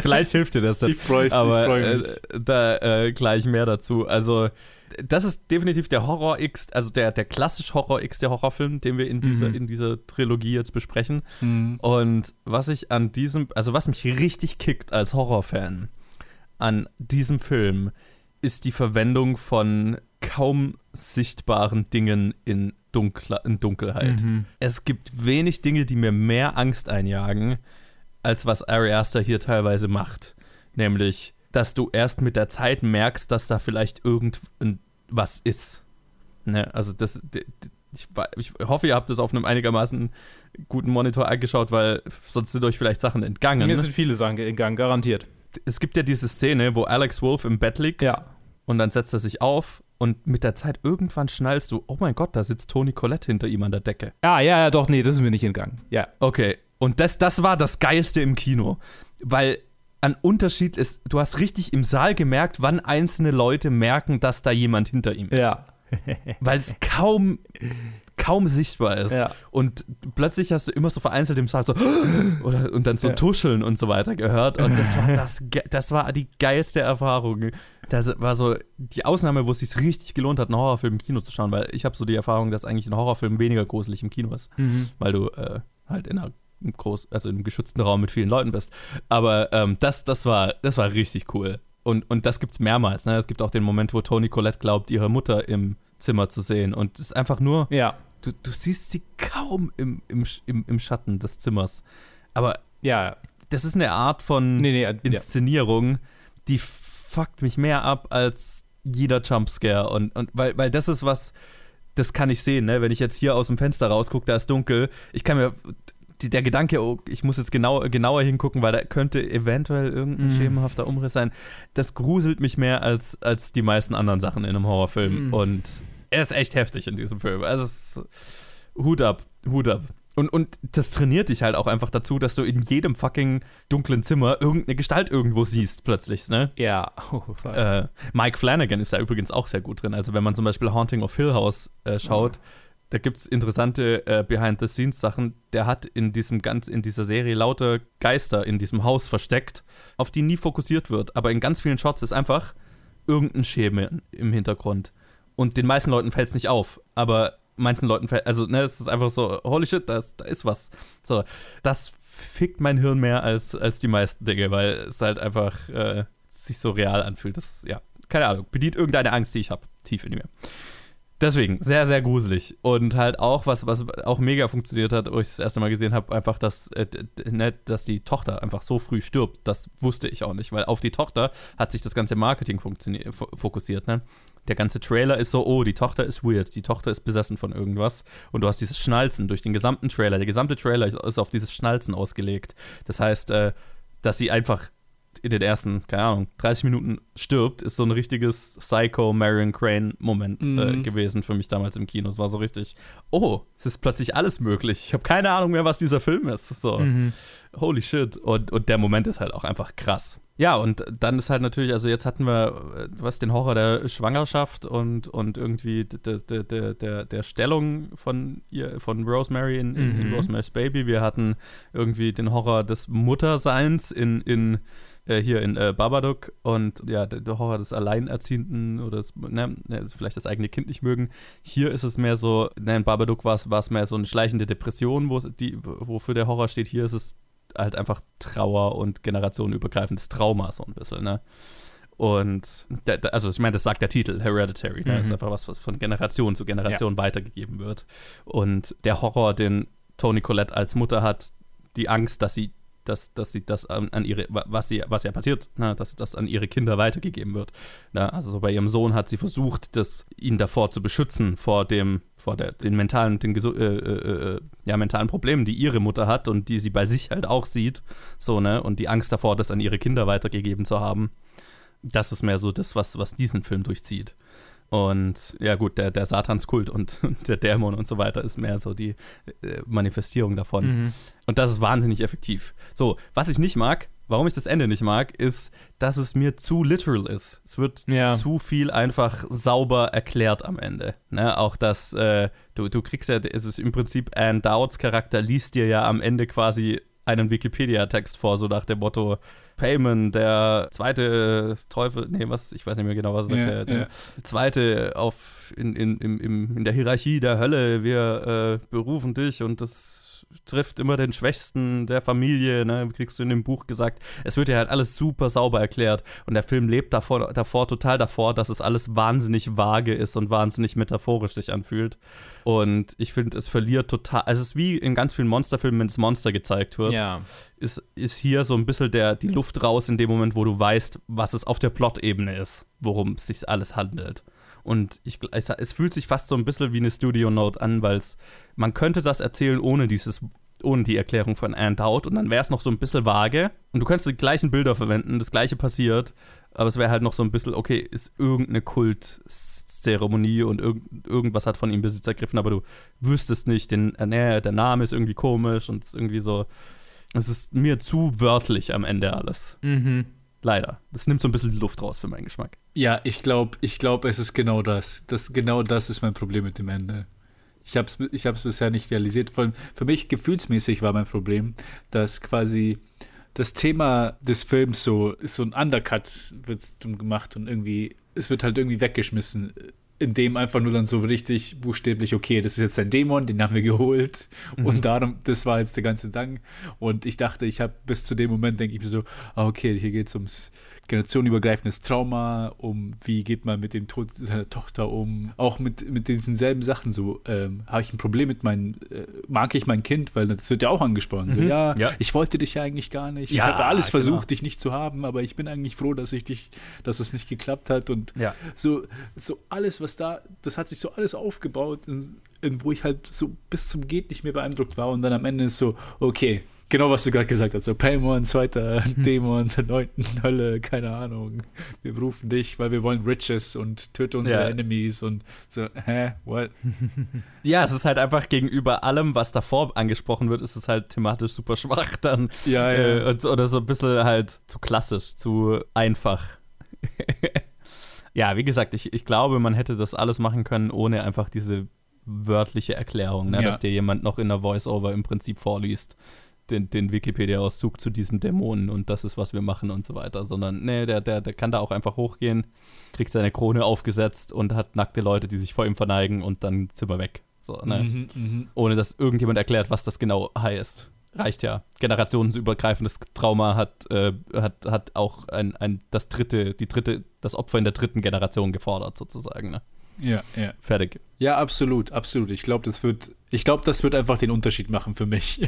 Vielleicht hilft dir das. Ich freue mich. Aber äh, da äh, gleich mehr dazu. Also, das ist definitiv der Horror X, also der, der klassisch Horror X, der Horrorfilm, den wir in dieser, Mhm. in dieser Trilogie jetzt besprechen. Mhm. Und was ich an diesem, also was mich richtig kickt als Horrorfan an diesem Film, ist die Verwendung von kaum sichtbaren Dingen in, Dunkler, in Dunkelheit. Mhm. Es gibt wenig Dinge, die mir mehr Angst einjagen, als was Ari Aster hier teilweise macht. Nämlich, dass du erst mit der Zeit merkst, dass da vielleicht irgendwas ist. Ne? Also das, ich, ich hoffe, ihr habt das auf einem einigermaßen guten Monitor angeschaut, weil sonst sind euch vielleicht Sachen entgangen. Mir sind viele Sachen in Gang, garantiert. Es gibt ja diese Szene, wo Alex Wolf im Bett liegt Ja. und dann setzt er sich auf und mit der Zeit irgendwann schnallst du, oh mein Gott, da sitzt Toni Collette hinter ihm an der Decke. Ah, ja, ja, doch, nee, das ist mir nicht entgangen. Ja. Okay, und das, das war das Geilste im Kino, weil ein Unterschied ist, du hast richtig im Saal gemerkt, wann einzelne Leute merken, dass da jemand hinter ihm ist. Ja. Weil es kaum, kaum sichtbar ist. Ja. Und plötzlich hast du immer so vereinzelt im Saal so oder, und dann so Ja. tuscheln und so weiter gehört. Und das war, das, das war die geilste Erfahrung. Das war so die Ausnahme, wo es sich richtig gelohnt hat, einen Horrorfilm im Kino zu schauen, weil ich habe so die Erfahrung, dass eigentlich ein Horrorfilm weniger gruselig im Kino ist Mhm. weil du äh, halt in einer im groß, also einem geschützten Raum mit vielen Leuten bist. Aber ähm, das, das, war, das war richtig cool. Und, und das gibt's mehrmals. Ne? Es gibt auch den Moment, wo Toni Collette glaubt, ihre Mutter im Zimmer zu sehen. Und es ist einfach nur, Ja. du, du siehst sie kaum im, im, im, im Schatten des Zimmers. Aber Ja. das ist eine Art von Nee, nee, ja. Inszenierung, die fuckt mich mehr ab als jeder Jumpscare. Und, und weil, weil das ist was, das kann ich sehen, ne? Wenn ich jetzt hier aus dem Fenster rausgucke, da ist dunkel, ich kann mir. Die, der Gedanke, oh, ich muss jetzt genau, genauer hingucken, weil da könnte eventuell irgendein Mhm. schemenhafter Umriss sein. Das gruselt mich mehr als, als die meisten anderen Sachen in einem Horrorfilm. Mhm. Und er ist echt heftig in diesem Film. Also es ist Hut ab, Hut ab. Und, und das trainiert dich halt auch einfach dazu, dass du in jedem fucking dunklen Zimmer irgendeine Gestalt irgendwo siehst, plötzlich, ne? Ja. Oh. Äh, Mike Flanagan ist da übrigens auch sehr gut drin. Also, wenn man zum Beispiel Haunting of Hill House äh, schaut, da gibt es interessante äh, Behind-the-Scenes-Sachen. Der hat in diesem ganz, in dieser Serie lauter Geister in diesem Haus versteckt, auf die nie fokussiert wird. Aber in ganz vielen Shots ist einfach irgendein Schemen im Hintergrund. Und den meisten Leuten fällt es nicht auf. Aber manchen Leuten fällt, also, ne, es ist einfach so, holy shit, da ist, da ist was. So, das fickt mein Hirn mehr als, als die meisten Dinge, weil es halt einfach äh, sich so real anfühlt. Das, ja, keine Ahnung, bedient irgendeine Angst, die ich habe, tief in mir. Deswegen, sehr, sehr gruselig. Und halt auch, was, was auch mega funktioniert hat, wo ich das erste Mal gesehen habe, einfach, dass, äh, ne, dass die Tochter einfach so früh stirbt. Das wusste ich auch nicht, weil auf die Tochter hat sich das ganze Marketing fokussiert. Ne? Der ganze Trailer ist so, oh, die Tochter ist weird, die Tochter ist besessen von irgendwas. Und du hast dieses Schnalzen durch den gesamten Trailer. Der gesamte Trailer ist auf dieses Schnalzen ausgelegt. Das heißt, äh, dass sie einfach in den ersten, keine Ahnung, 30 Minuten stirbt, ist so ein richtiges Psycho Marion Crane Moment äh, Mhm. gewesen für mich damals im Kino. Es war so richtig, oh, es ist plötzlich alles möglich. Ich habe keine Ahnung mehr, was dieser Film ist. So, Mhm. holy shit. Und, und der Moment ist halt auch einfach krass. Ja, und dann ist halt natürlich, also jetzt hatten wir, äh, was, den Horror der Schwangerschaft und, und irgendwie der, der, der, der, Stellung von ihr, von Rosemary in, in, in Mhm. Rosemary's Baby. Wir hatten irgendwie den Horror des Mutterseins in, in äh, hier in äh, Babadook und ja, der, Horror des Alleinerziehenden oder des, ne, ne, vielleicht das eigene Kind nicht mögen. Hier ist es mehr so, ne, in Babadook war es mehr so eine schleichende Depression, wo die, wofür der Horror steht. Hier ist es halt einfach Trauer und generationenübergreifendes Trauma so ein bisschen, ne? Und also ich meine, das sagt der Titel, Hereditary, ne? Mhm. ist einfach was, was von Generation zu Generation weitergegeben wird. Und der Horror, den Toni Collette als Mutter hat, die Angst, dass sie dass, dass sie das an, an ihre, wa- was, sie, was ja passiert, ne, dass das an ihre Kinder weitergegeben wird. Ne? Also so bei ihrem Sohn hat sie versucht, das, ihn davor zu beschützen, vor dem, vor der, den mentalen, den äh, äh, äh, ja, mentalen Problemen, die ihre Mutter hat und die sie bei sich halt auch sieht. So, ne? Und die Angst davor, das an ihre Kinder weitergegeben zu haben. Das ist mehr so das, was, was diesen Film durchzieht. Und ja, gut, der, der Satanskult und, und der Dämon und so weiter ist mehr so die äh, Manifestierung davon. Mhm. Und das ist wahnsinnig effektiv. So, was ich nicht mag, warum ich das Ende nicht mag, ist, dass es mir zu literal ist. Es wird Ja. zu viel einfach sauber erklärt am Ende. Ne? Auch das, äh, du, du kriegst ja, es ist im Prinzip Anne Dowds Charakter liest dir ja am Ende quasi einen Wikipedia-Text vor, so nach dem Motto, Payman, der zweite Teufel, nee, was, ich weiß nicht mehr genau, was er sagt, Ja, der, der ja. zweite auf in, in, im, in der Hierarchie der Hölle, wir äh, berufen dich und das trifft immer den Schwächsten der Familie, ne, kriegst du in dem Buch gesagt. Es wird ja halt alles super sauber erklärt und der Film lebt davor, davor total davor, dass es alles wahnsinnig vage ist und wahnsinnig metaphorisch sich anfühlt. Und ich finde, es verliert total, also es ist wie in ganz vielen Monsterfilmen, wenn das Monster gezeigt wird Ja. ist, ist hier so ein bisschen der, die Luft raus in dem Moment, wo du weißt, was es auf der Plot-Ebene ist, worum es sich alles handelt. Und ich, gl- es, fühlt sich fast so ein bisschen wie eine Studio-Note an, weil man könnte das erzählen ohne dieses, ohne die Erklärung von Anne Dowd und dann wäre es noch so ein bisschen vage und du könntest die gleichen Bilder verwenden, das gleiche passiert, aber es wäre halt noch so ein bisschen, okay, ist irgendeine Kultzeremonie und irgend, irgendwas hat von ihm Besitz ergriffen, aber du wüsstest nicht, den, äh, der Name ist irgendwie komisch und ist irgendwie so, es ist mir zu wörtlich am Ende alles. Mhm. Leider. Das nimmt so ein bisschen die Luft raus für meinen Geschmack. Ja, ich glaube, ich glaub, es ist genau das. das. Genau das ist mein Problem mit dem Ende. Ich habe es ich hab's bisher nicht realisiert. Vor allem für mich gefühlsmäßig war mein Problem, dass quasi das Thema des Films so so ein Undercut wird gemacht und irgendwie es wird halt irgendwie weggeschmissen, in dem einfach nur dann so richtig buchstäblich okay, das ist jetzt ein Dämon, den haben wir geholt. Und darum das war jetzt der ganze Dank. Und ich dachte, ich habe bis zu dem Moment denke ich mir so, ah, okay, hier geht es ums generationenübergreifendes Trauma, um wie geht man mit dem Tod seiner Tochter um, auch mit, mit diesen selben Sachen so, ähm, habe ich ein Problem mit meinem, äh, mag ich mein Kind, weil das wird ja auch angesprochen, so, Mhm. ja, Ja. ich wollte dich ja eigentlich gar nicht, ich Ja, habe alles genau. versucht, dich nicht zu haben, aber ich bin eigentlich froh, dass ich dich, dass es nicht geklappt hat und Ja. so, so alles, was da, das hat sich so alles aufgebaut, in, wo ich halt so bis zum Geht nicht mehr beeindruckt war und dann am Ende ist so, okay, genau was du gerade gesagt hast, so Paimon, zweiter Dämon, der neunten Hölle, keine Ahnung, wir berufen dich, weil wir wollen Riches und töte unsere Ja. Enemies und so, hä, what? Ja, es ist halt einfach gegenüber allem, was davor angesprochen wird, ist es halt thematisch super schwach dann. Ja, Äh, und, oder so ein bisschen halt zu klassisch, zu einfach. ja, wie gesagt, ich, ich glaube, man hätte das alles machen können, ohne einfach diese wörtliche Erklärung, ne? Ja. dass dir jemand noch in der Voice-Over im Prinzip vorliest, den, den Wikipedia-Auszug zu diesem Dämonen und das ist, was wir machen und so weiter, sondern nee, der, der, der kann da auch einfach hochgehen, kriegt seine Krone aufgesetzt und hat nackte Leute, die sich vor ihm verneigen und dann sind wir weg. So, ne? Mhm, mhm. ohne dass irgendjemand erklärt, was das genau heißt. Reicht ja. Generationsübergreifendes Trauma hat, äh, hat, hat auch ein, ein, das dritte, die dritte, das Opfer in der dritten Generation gefordert, sozusagen. Ne? Ja, ja. Fertig. Ja, absolut, absolut. Ich glaube, das wird, ich glaube, das wird einfach den Unterschied machen für mich.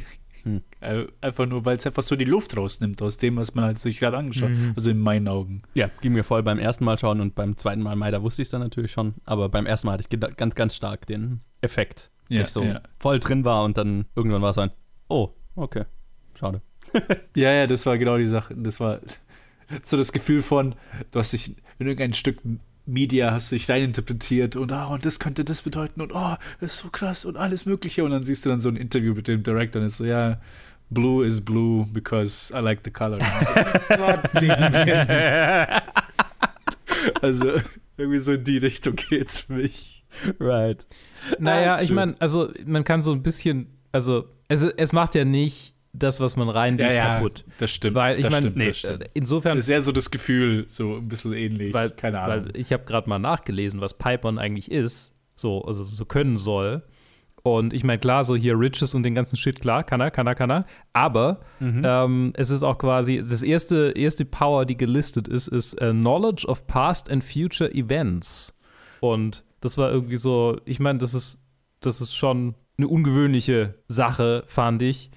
Hm. Äh, Einfach nur, weil es einfach so die Luft rausnimmt aus dem, was man halt sich gerade angeschaut hat. Mhm. Also in meinen Augen. Ja, ging mir voll beim ersten Mal schauen und beim zweiten Mal Mai, da wusste ich es dann natürlich schon. Aber beim ersten Mal hatte ich ganz, ganz stark den Effekt, dass Ja, ich so ja. voll drin war und dann irgendwann war es ein, oh, okay, schade. Ja, ja, das war genau die Sache. Das war, so das Gefühl von, du hast dich in irgendein Stück Media hast du dich reininterpretiert und ah, und das könnte das bedeuten und oh, das ist so krass und alles Mögliche. Und dann siehst du dann so ein Interview mit dem Director und ist so, ja, blue is blue because I like the color. also irgendwie so in die Richtung geht's für mich. Right. Naja, Ah, ich meine, also man kann so ein bisschen, also es, es macht ja nicht das, was man reinliest, kaputt. das stimmt. Weil ich meine, nee, äh, insofern, Das ist eher so das Gefühl, so ein bisschen ähnlich. weil, Keine Ahnung. weil ich habe gerade mal nachgelesen, was Pipern eigentlich ist, so, also so können soll. Und ich meine, klar, so hier Riches und den ganzen Shit, klar, kann er, kann er, kann er. Aber ähm, es ist auch quasi, das erste, erste Power, die gelistet ist, ist äh, Knowledge of Past and Future Events. Und das war irgendwie so, ich meine, das ist, das ist schon eine ungewöhnliche Sache, fand ich.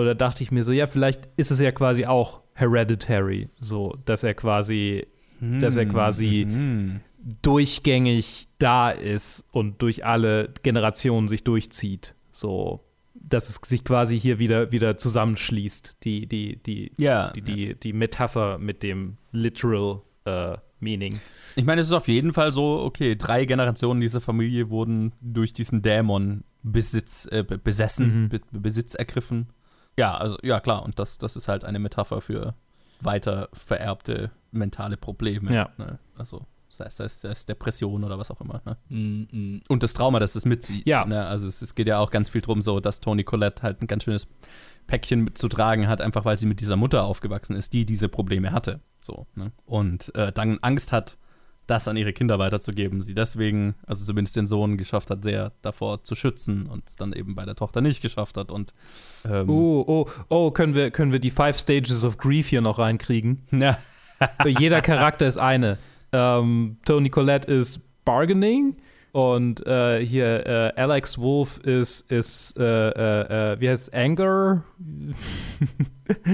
Oder dachte ich mir so, ja, vielleicht ist es ja quasi auch hereditary, so, dass er quasi, dass er quasi Mhm. durchgängig da ist und durch alle Generationen sich durchzieht. So, dass es sich quasi hier wieder, wieder zusammenschließt, die, die, die, Ja. die, die, die Metapher mit dem literal äh, Meaning. Ich meine, es ist auf jeden Fall so, okay, drei Generationen dieser Familie wurden durch diesen Dämon Besitz, äh, be- besessen, Mhm. be Besitz ergriffen. Ja, also, ja, klar, und das, das ist halt eine Metapher für weiter vererbte mentale Probleme. Ja. Ne? Also, sei es, sei, es, sei es Depression oder was auch immer. Ne? Mm, mm. Und das Trauma, das es mitzieht. Ja. Ne? Also, es, es geht ja auch ganz viel drum, so, dass Toni Collette halt ein ganz schönes Päckchen mit zu tragen hat, einfach weil sie mit dieser Mutter aufgewachsen ist, die diese Probleme hatte. So, ne? Und äh, dann Angst hat, das an ihre Kinder weiterzugeben. Sie deswegen, also zumindest den Sohn, geschafft hat, sehr davor zu schützen und es dann eben bei der Tochter nicht geschafft hat. Und ähm, Oh, oh, oh, können wir, können wir die Five Stages of Grief hier noch reinkriegen? ja, Jeder Charakter ist eine. Ähm, Tony Collette ist Bargaining und äh, hier äh, Alex Wolf ist, ist äh, äh, äh, wie heißt es, Anger?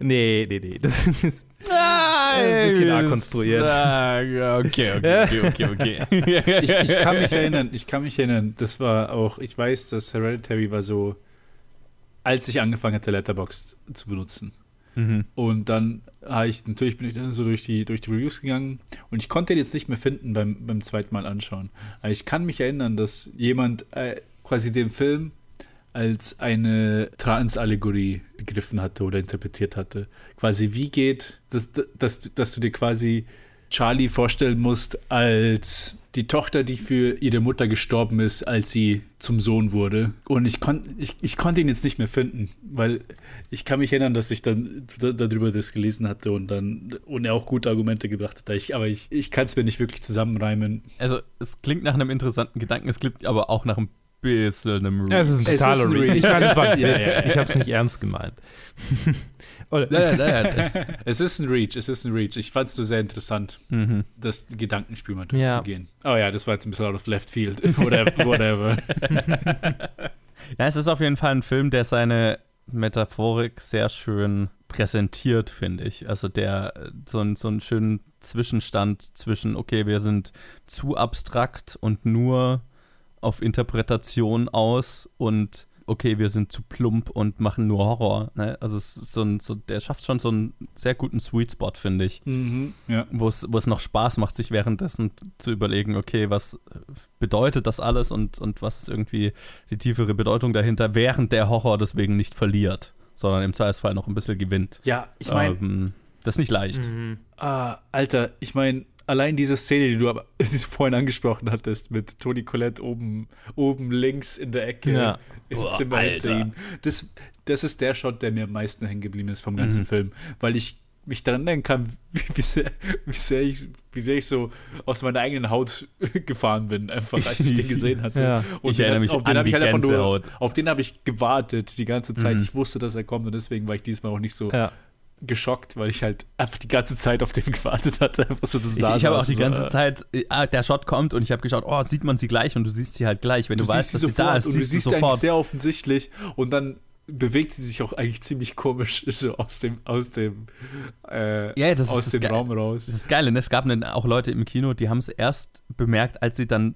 nee, nee, nee. Das ist, Ein bisschen arg konstruiert. Okay, okay, okay, okay, okay. Ich, ich kann mich erinnern, ich kann mich erinnern, das war auch, ich weiß, dass Hereditary war so, als ich angefangen hatte, Letterboxd zu benutzen. Mhm. Und dann habe ich, natürlich bin ich dann so durch die, durch die Reviews gegangen und ich konnte den jetzt nicht mehr finden beim, beim zweiten Mal anschauen. Aber ich kann mich erinnern, dass jemand äh, quasi den Film als eine Transallegorie begriffen hatte oder interpretiert hatte. Quasi, wie geht, dass, dass, dass du dir quasi Charlie vorstellen musst als die Tochter, die für ihre Mutter gestorben ist, als sie zum Sohn wurde. Und ich, kon, ich, ich konnte ihn jetzt nicht mehr finden, weil ich kann mich erinnern, dass ich dann da- darüber das gelesen hatte und dann und er auch gute Argumente gebracht hat. Ich, aber ich, ich kann es mir nicht wirklich zusammenreimen. Also, es klingt nach einem interessanten Gedanken, es klingt aber auch nach einem bisschen einem ja, es ist ein Es totaler ist ein Read. Read. Ich meine, es war ein Ja, Witz. ja, ja. Ich habe es nicht ernst gemeint. Oder, Ja, ja, ja, ja. Es ist ein Reach, es ist ein Reach. Ich fand es so sehr interessant, Mhm. das Gedankenspiel mal Ja. durchzugehen. Oh ja, das war jetzt ein bisschen out of left field. Whatever. whatever. Ja, es ist auf jeden Fall ein Film, der seine Metaphorik sehr schön präsentiert, finde ich. Also der so, ein, so einen schönen Zwischenstand zwischen, okay, wir sind zu abstrakt und nur auf Interpretation aus und okay, wir sind zu plump und machen nur Horror. Ne? Also es ist so ein, so, der schafft schon so einen sehr guten Sweet Spot, finde ich mhm. Ja. wo es, wo es noch Spaß macht, sich währenddessen zu überlegen, okay, was bedeutet das alles und, und was ist irgendwie die tiefere Bedeutung dahinter, während der Horror deswegen nicht verliert, sondern im Zweifelsfall noch ein bisschen gewinnt. Ja, ich meine, ähm, das ist nicht leicht. Mhm. Ah, Alter, ich meine, allein diese Szene, die du aber die du vorhin angesprochen hattest, mit Toni Collette oben, oben links in der Ecke Ja. im Boah, Zimmer hinter ihm. Das, das ist der Shot, der mir am meisten hängen geblieben ist vom ganzen Mhm. Film, weil ich mich daran erinnern kann, wie, wie, sehr, wie, sehr ich, wie sehr ich so aus meiner eigenen Haut gefahren bin, einfach als ich den gesehen hatte. Ja. Und Ich den erinnere mich auf den an habe die ich halt einfach nur, auf den habe ich gewartet die ganze Zeit. Mhm. Ich wusste, dass er kommt und deswegen war ich diesmal auch nicht so Ja. Geschockt, weil ich halt einfach die ganze Zeit auf den gewartet hatte. Einfach so das Ich, da ich habe auch die so, ganze äh, Zeit, ah, der Shot kommt und ich habe geschaut, oh, sieht man sie gleich und du siehst sie halt gleich. Wenn du, weißt, dass sie da ist, und du siehst siehst du sie eigentlich sehr offensichtlich und dann bewegt sie sich auch eigentlich ziemlich komisch so aus dem aus dem äh, Ja, das ist aus dem Ge- Raum Das raus. ist das Geile, ne? Es gab auch Leute im Kino, die haben es erst bemerkt, als sie dann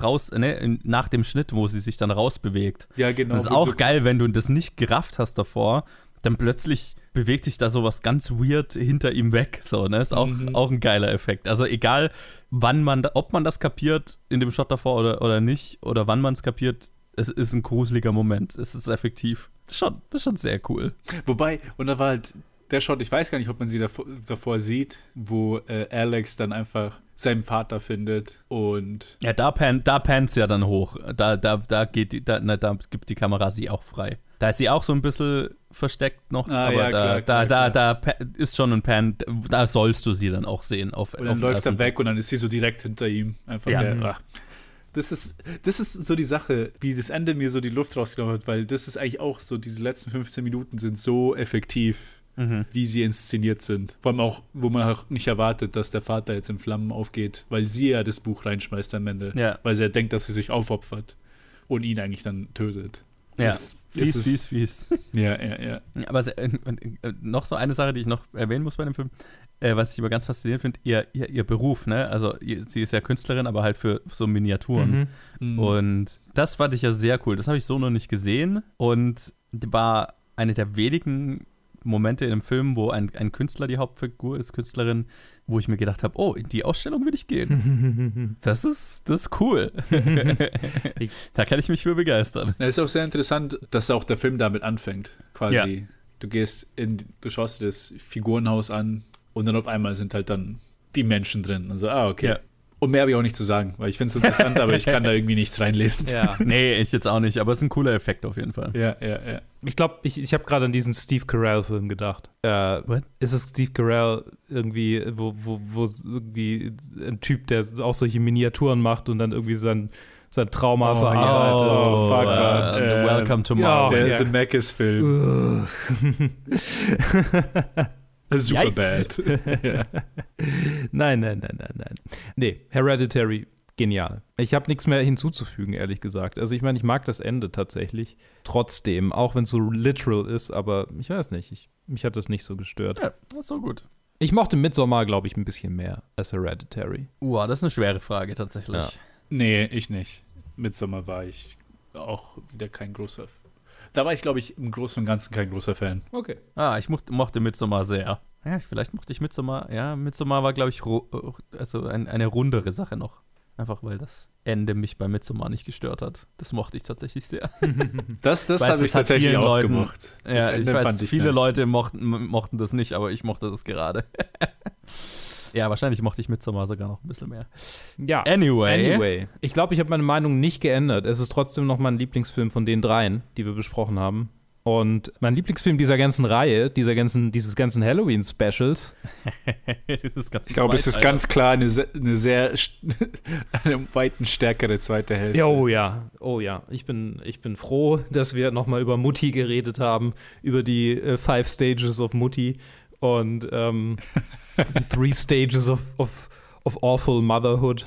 raus, ne, nach dem Schnitt, wo sie sich dann rausbewegt. Ja, genau. Und das ist auch so- geil, wenn du das nicht gerafft hast davor, dann plötzlich bewegt sich da sowas ganz weird hinter ihm weg. So, ne? Ist auch, Mhm. auch ein geiler Effekt. Also egal, wann man, ob man das kapiert in dem Shot davor oder, oder nicht, oder wann man es kapiert, es ist ein gruseliger Moment. Es ist effektiv. Das ist schon, das ist schon sehr cool. Wobei, und da war halt der Shot, ich weiß gar nicht, ob man sie davor, davor sieht, wo äh, Alex dann einfach seinen Vater findet und Ja, da, pan, da pannt's ja dann hoch. Da, da, da, geht die, da, na, da gibt die Kamera sie auch frei. Da ist sie auch so ein bisschen versteckt noch, Ah, aber ja, da, klar, da, klar, da, klar. da pa- ist schon ein Pan, da sollst du sie dann auch sehen. Auf, Und auf dann den läuft er weg und dann ist sie so direkt hinter ihm. Einfach Ja. der, ach. Das ist, das ist so die Sache, wie das Ende mir so die Luft rausgenommen hat, weil das ist eigentlich auch so, diese letzten 15 Minuten sind so effektiv, Mhm. wie sie inszeniert sind. Vor allem auch, wo man auch nicht erwartet, dass der Vater jetzt in Flammen aufgeht, weil sie ja das Buch reinschmeißt am Ende. Ja. Weil sie ja denkt, dass sie sich aufopfert und ihn eigentlich dann tötet. Ja. Fies, fies, fies. Ja, ja, ja. Aber se- äh, äh, noch so eine Sache, die ich noch erwähnen muss bei dem Film, äh, was ich immer ganz faszinierend finde, ihr, ihr, ihr Beruf, ne? Also ihr, sie ist ja Künstlerin, aber halt für so Miniaturen. Mhm. Mhm. Und das fand ich ja sehr cool. Das habe ich so noch nicht gesehen und war eine der wenigen Momente in einem Film, wo ein, ein Künstler die Hauptfigur ist, Künstlerin, wo ich mir gedacht habe, oh, in die Ausstellung will ich gehen. Das ist, das ist cool. da kann ich mich für begeistern. Es ist auch sehr interessant, dass auch der Film damit anfängt, quasi. Ja. Du gehst in, du schaust dir das Figurenhaus an und dann auf einmal sind halt dann die Menschen drin. Also, ah, okay. Ja. Und mehr habe ich auch nicht zu sagen, weil ich finde es interessant, aber ich kann da irgendwie nichts reinlesen. Ja. Nee, ich jetzt auch nicht, aber es ist ein cooler Effekt auf jeden Fall. Ja, ja, ja. Ich glaube, ich, ich habe gerade an diesen Steve Carell-Film gedacht. Äh, What? Ist es Steve Carell irgendwie, wo, wo, wo irgendwie ein Typ, der auch solche Miniaturen macht und dann irgendwie sein, sein Trauma Oh, verarbeitet? Oh, fuck, äh, man. Ähm, Welcome to. Mars. Der ja. Zemeckis-Film. Super Yikes. bad. ja. nein, nein, nein, nein, nein. Nee, Hereditary, genial. Ich habe nichts mehr hinzuzufügen, ehrlich gesagt. Also ich meine, ich mag das Ende tatsächlich. Trotzdem, auch wenn es so literal ist, aber ich weiß nicht, ich, mich hat das nicht so gestört. Ja, ist so gut. Ich mochte Midsommar, glaube ich, ein bisschen mehr als Hereditary. Wow, das ist eine schwere Frage tatsächlich. Ja. Nee, ich nicht. Midsommer war ich auch wieder kein großer. Da war ich, glaube ich, im Großen und Ganzen kein großer Fan. Okay. Ah, ich mochte, mochte Midsommar sehr. Ja, vielleicht mochte ich Midsommar. Ja, Midsommar war, glaube ich, ru- also ein, eine rundere Sache noch. Einfach weil das Ende mich bei Midsommar nicht gestört hat. Das mochte ich tatsächlich sehr. Das, das Weiß, habe ich tatsächlich auch Leuten- gemacht. Das ja, ich Ende weiß, fand ich viele nice. Leute mochten, mochten das nicht, aber ich mochte das gerade. ja, wahrscheinlich mochte ich Midsommar sogar noch ein bisschen mehr. Ja. Anyway. Anyway, ich glaube, ich habe meine Meinung nicht geändert. Es ist trotzdem noch mein Lieblingsfilm von den dreien, die wir besprochen haben. Und mein Lieblingsfilm dieser ganzen Reihe, dieser ganzen, dieses ganzen Halloween-Specials, Ich glaube, es ist ganz klar eine, eine sehr, eine weiten stärkere zweite Hälfte. Ja, oh ja, oh ja. Ich bin, ich bin froh, dass wir nochmal über Mutti geredet haben, über die äh, Five Stages of Mutti und ähm, Three Stages of, of, of Awful Motherhood.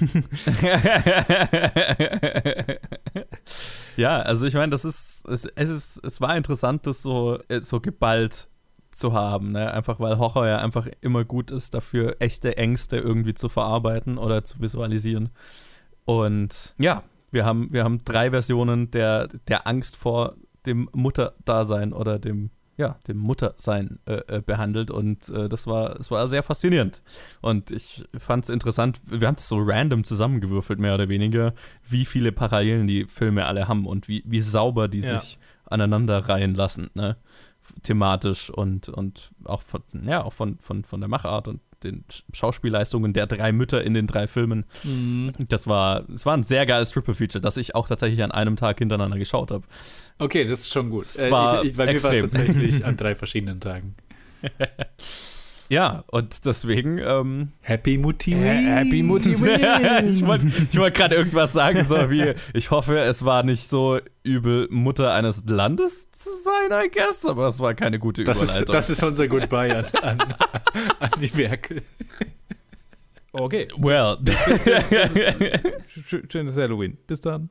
ja, also ich meine, das ist es, es ist, es war interessant, das so, äh, so geballt zu haben, ne? Einfach weil Horror ja einfach immer gut ist, dafür echte Ängste irgendwie zu verarbeiten oder zu visualisieren. Und ja, wir haben, wir haben drei Versionen der, der Angst vor dem Mutterdasein oder dem, ja, dem Muttersein äh, äh, behandelt und äh, das war, das war sehr faszinierend. Und ich fand es interessant, wir haben das so random zusammengewürfelt, mehr oder weniger, wie viele Parallelen die Filme alle haben und wie, wie sauber die Ja. sich aneinander reihen lassen, ne? Thematisch und, und auch von, ja, auch von, von, von der Machart und den Schauspielleistungen der drei Mütter in den drei Filmen. Mhm. Das war, es war ein sehr geiles Triple-Feature, das ich auch tatsächlich an einem Tag hintereinander geschaut habe. Okay, das ist schon gut. Es Äh, war ich, ich, bei mir war es tatsächlich an drei verschiedenen Tagen. Ja, und deswegen, ähm, Happy Mutti Äh, Happy Mutti ich wollte wollt gerade irgendwas sagen, so wie, ich hoffe, es war nicht so übel, Mutter eines Landes zu sein, I guess, aber es war keine gute Das ist, das ist unser Goodbye an, an, an die Merkel. Okay. Well. Schönes Halloween. Bis dann.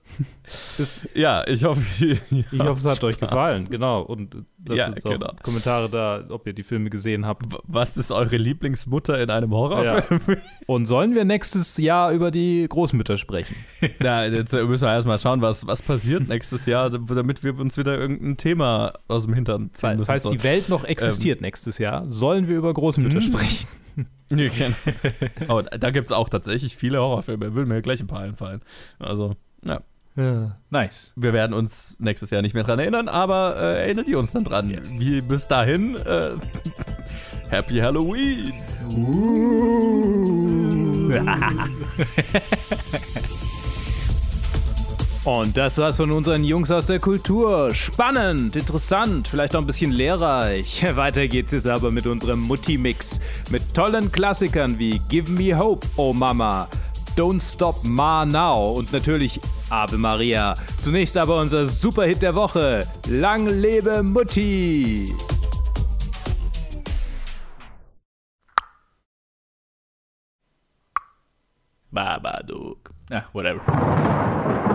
Bis, ja, ich hoffe, ich hoffe, es hat euch gefallen. Genau. Und lasst Ja, uns auch genau. Kommentare da, ob ihr die Filme gesehen habt. Was ist eure Lieblingsmutter in einem Horrorfilm? Und sollen wir nächstes Jahr über die Großmütter sprechen? Na, jetzt müssen wir erstmal schauen, was, was passiert nächstes Jahr, damit wir uns wieder irgendein Thema aus dem Hintern ziehen müssen. Falls die Welt noch existiert nächstes Jahr, sollen wir über Großmütter sprechen. Ja, genau. Aber da gibt es auch tatsächlich viele Horrorfilme. Will mir gleich ein paar einfallen. Also, ja. Ja. Nice. Wir werden uns nächstes Jahr nicht mehr dran erinnern, aber äh, erinnert ihr uns dann dran. Yes. Wie bis dahin, äh, Happy Halloween! Und das war's von unseren Jungs aus der Kultur. Spannend, interessant, vielleicht auch ein bisschen lehrreich. Weiter geht's jetzt aber mit unserem Mutti-Mix. Mit tollen Klassikern wie Give Me Hope, Oh Mama, Don't Stop Ma Now und natürlich Ave Maria. Zunächst aber unser Superhit der Woche. Lang lebe Mutti! Babadook. Ah, whatever.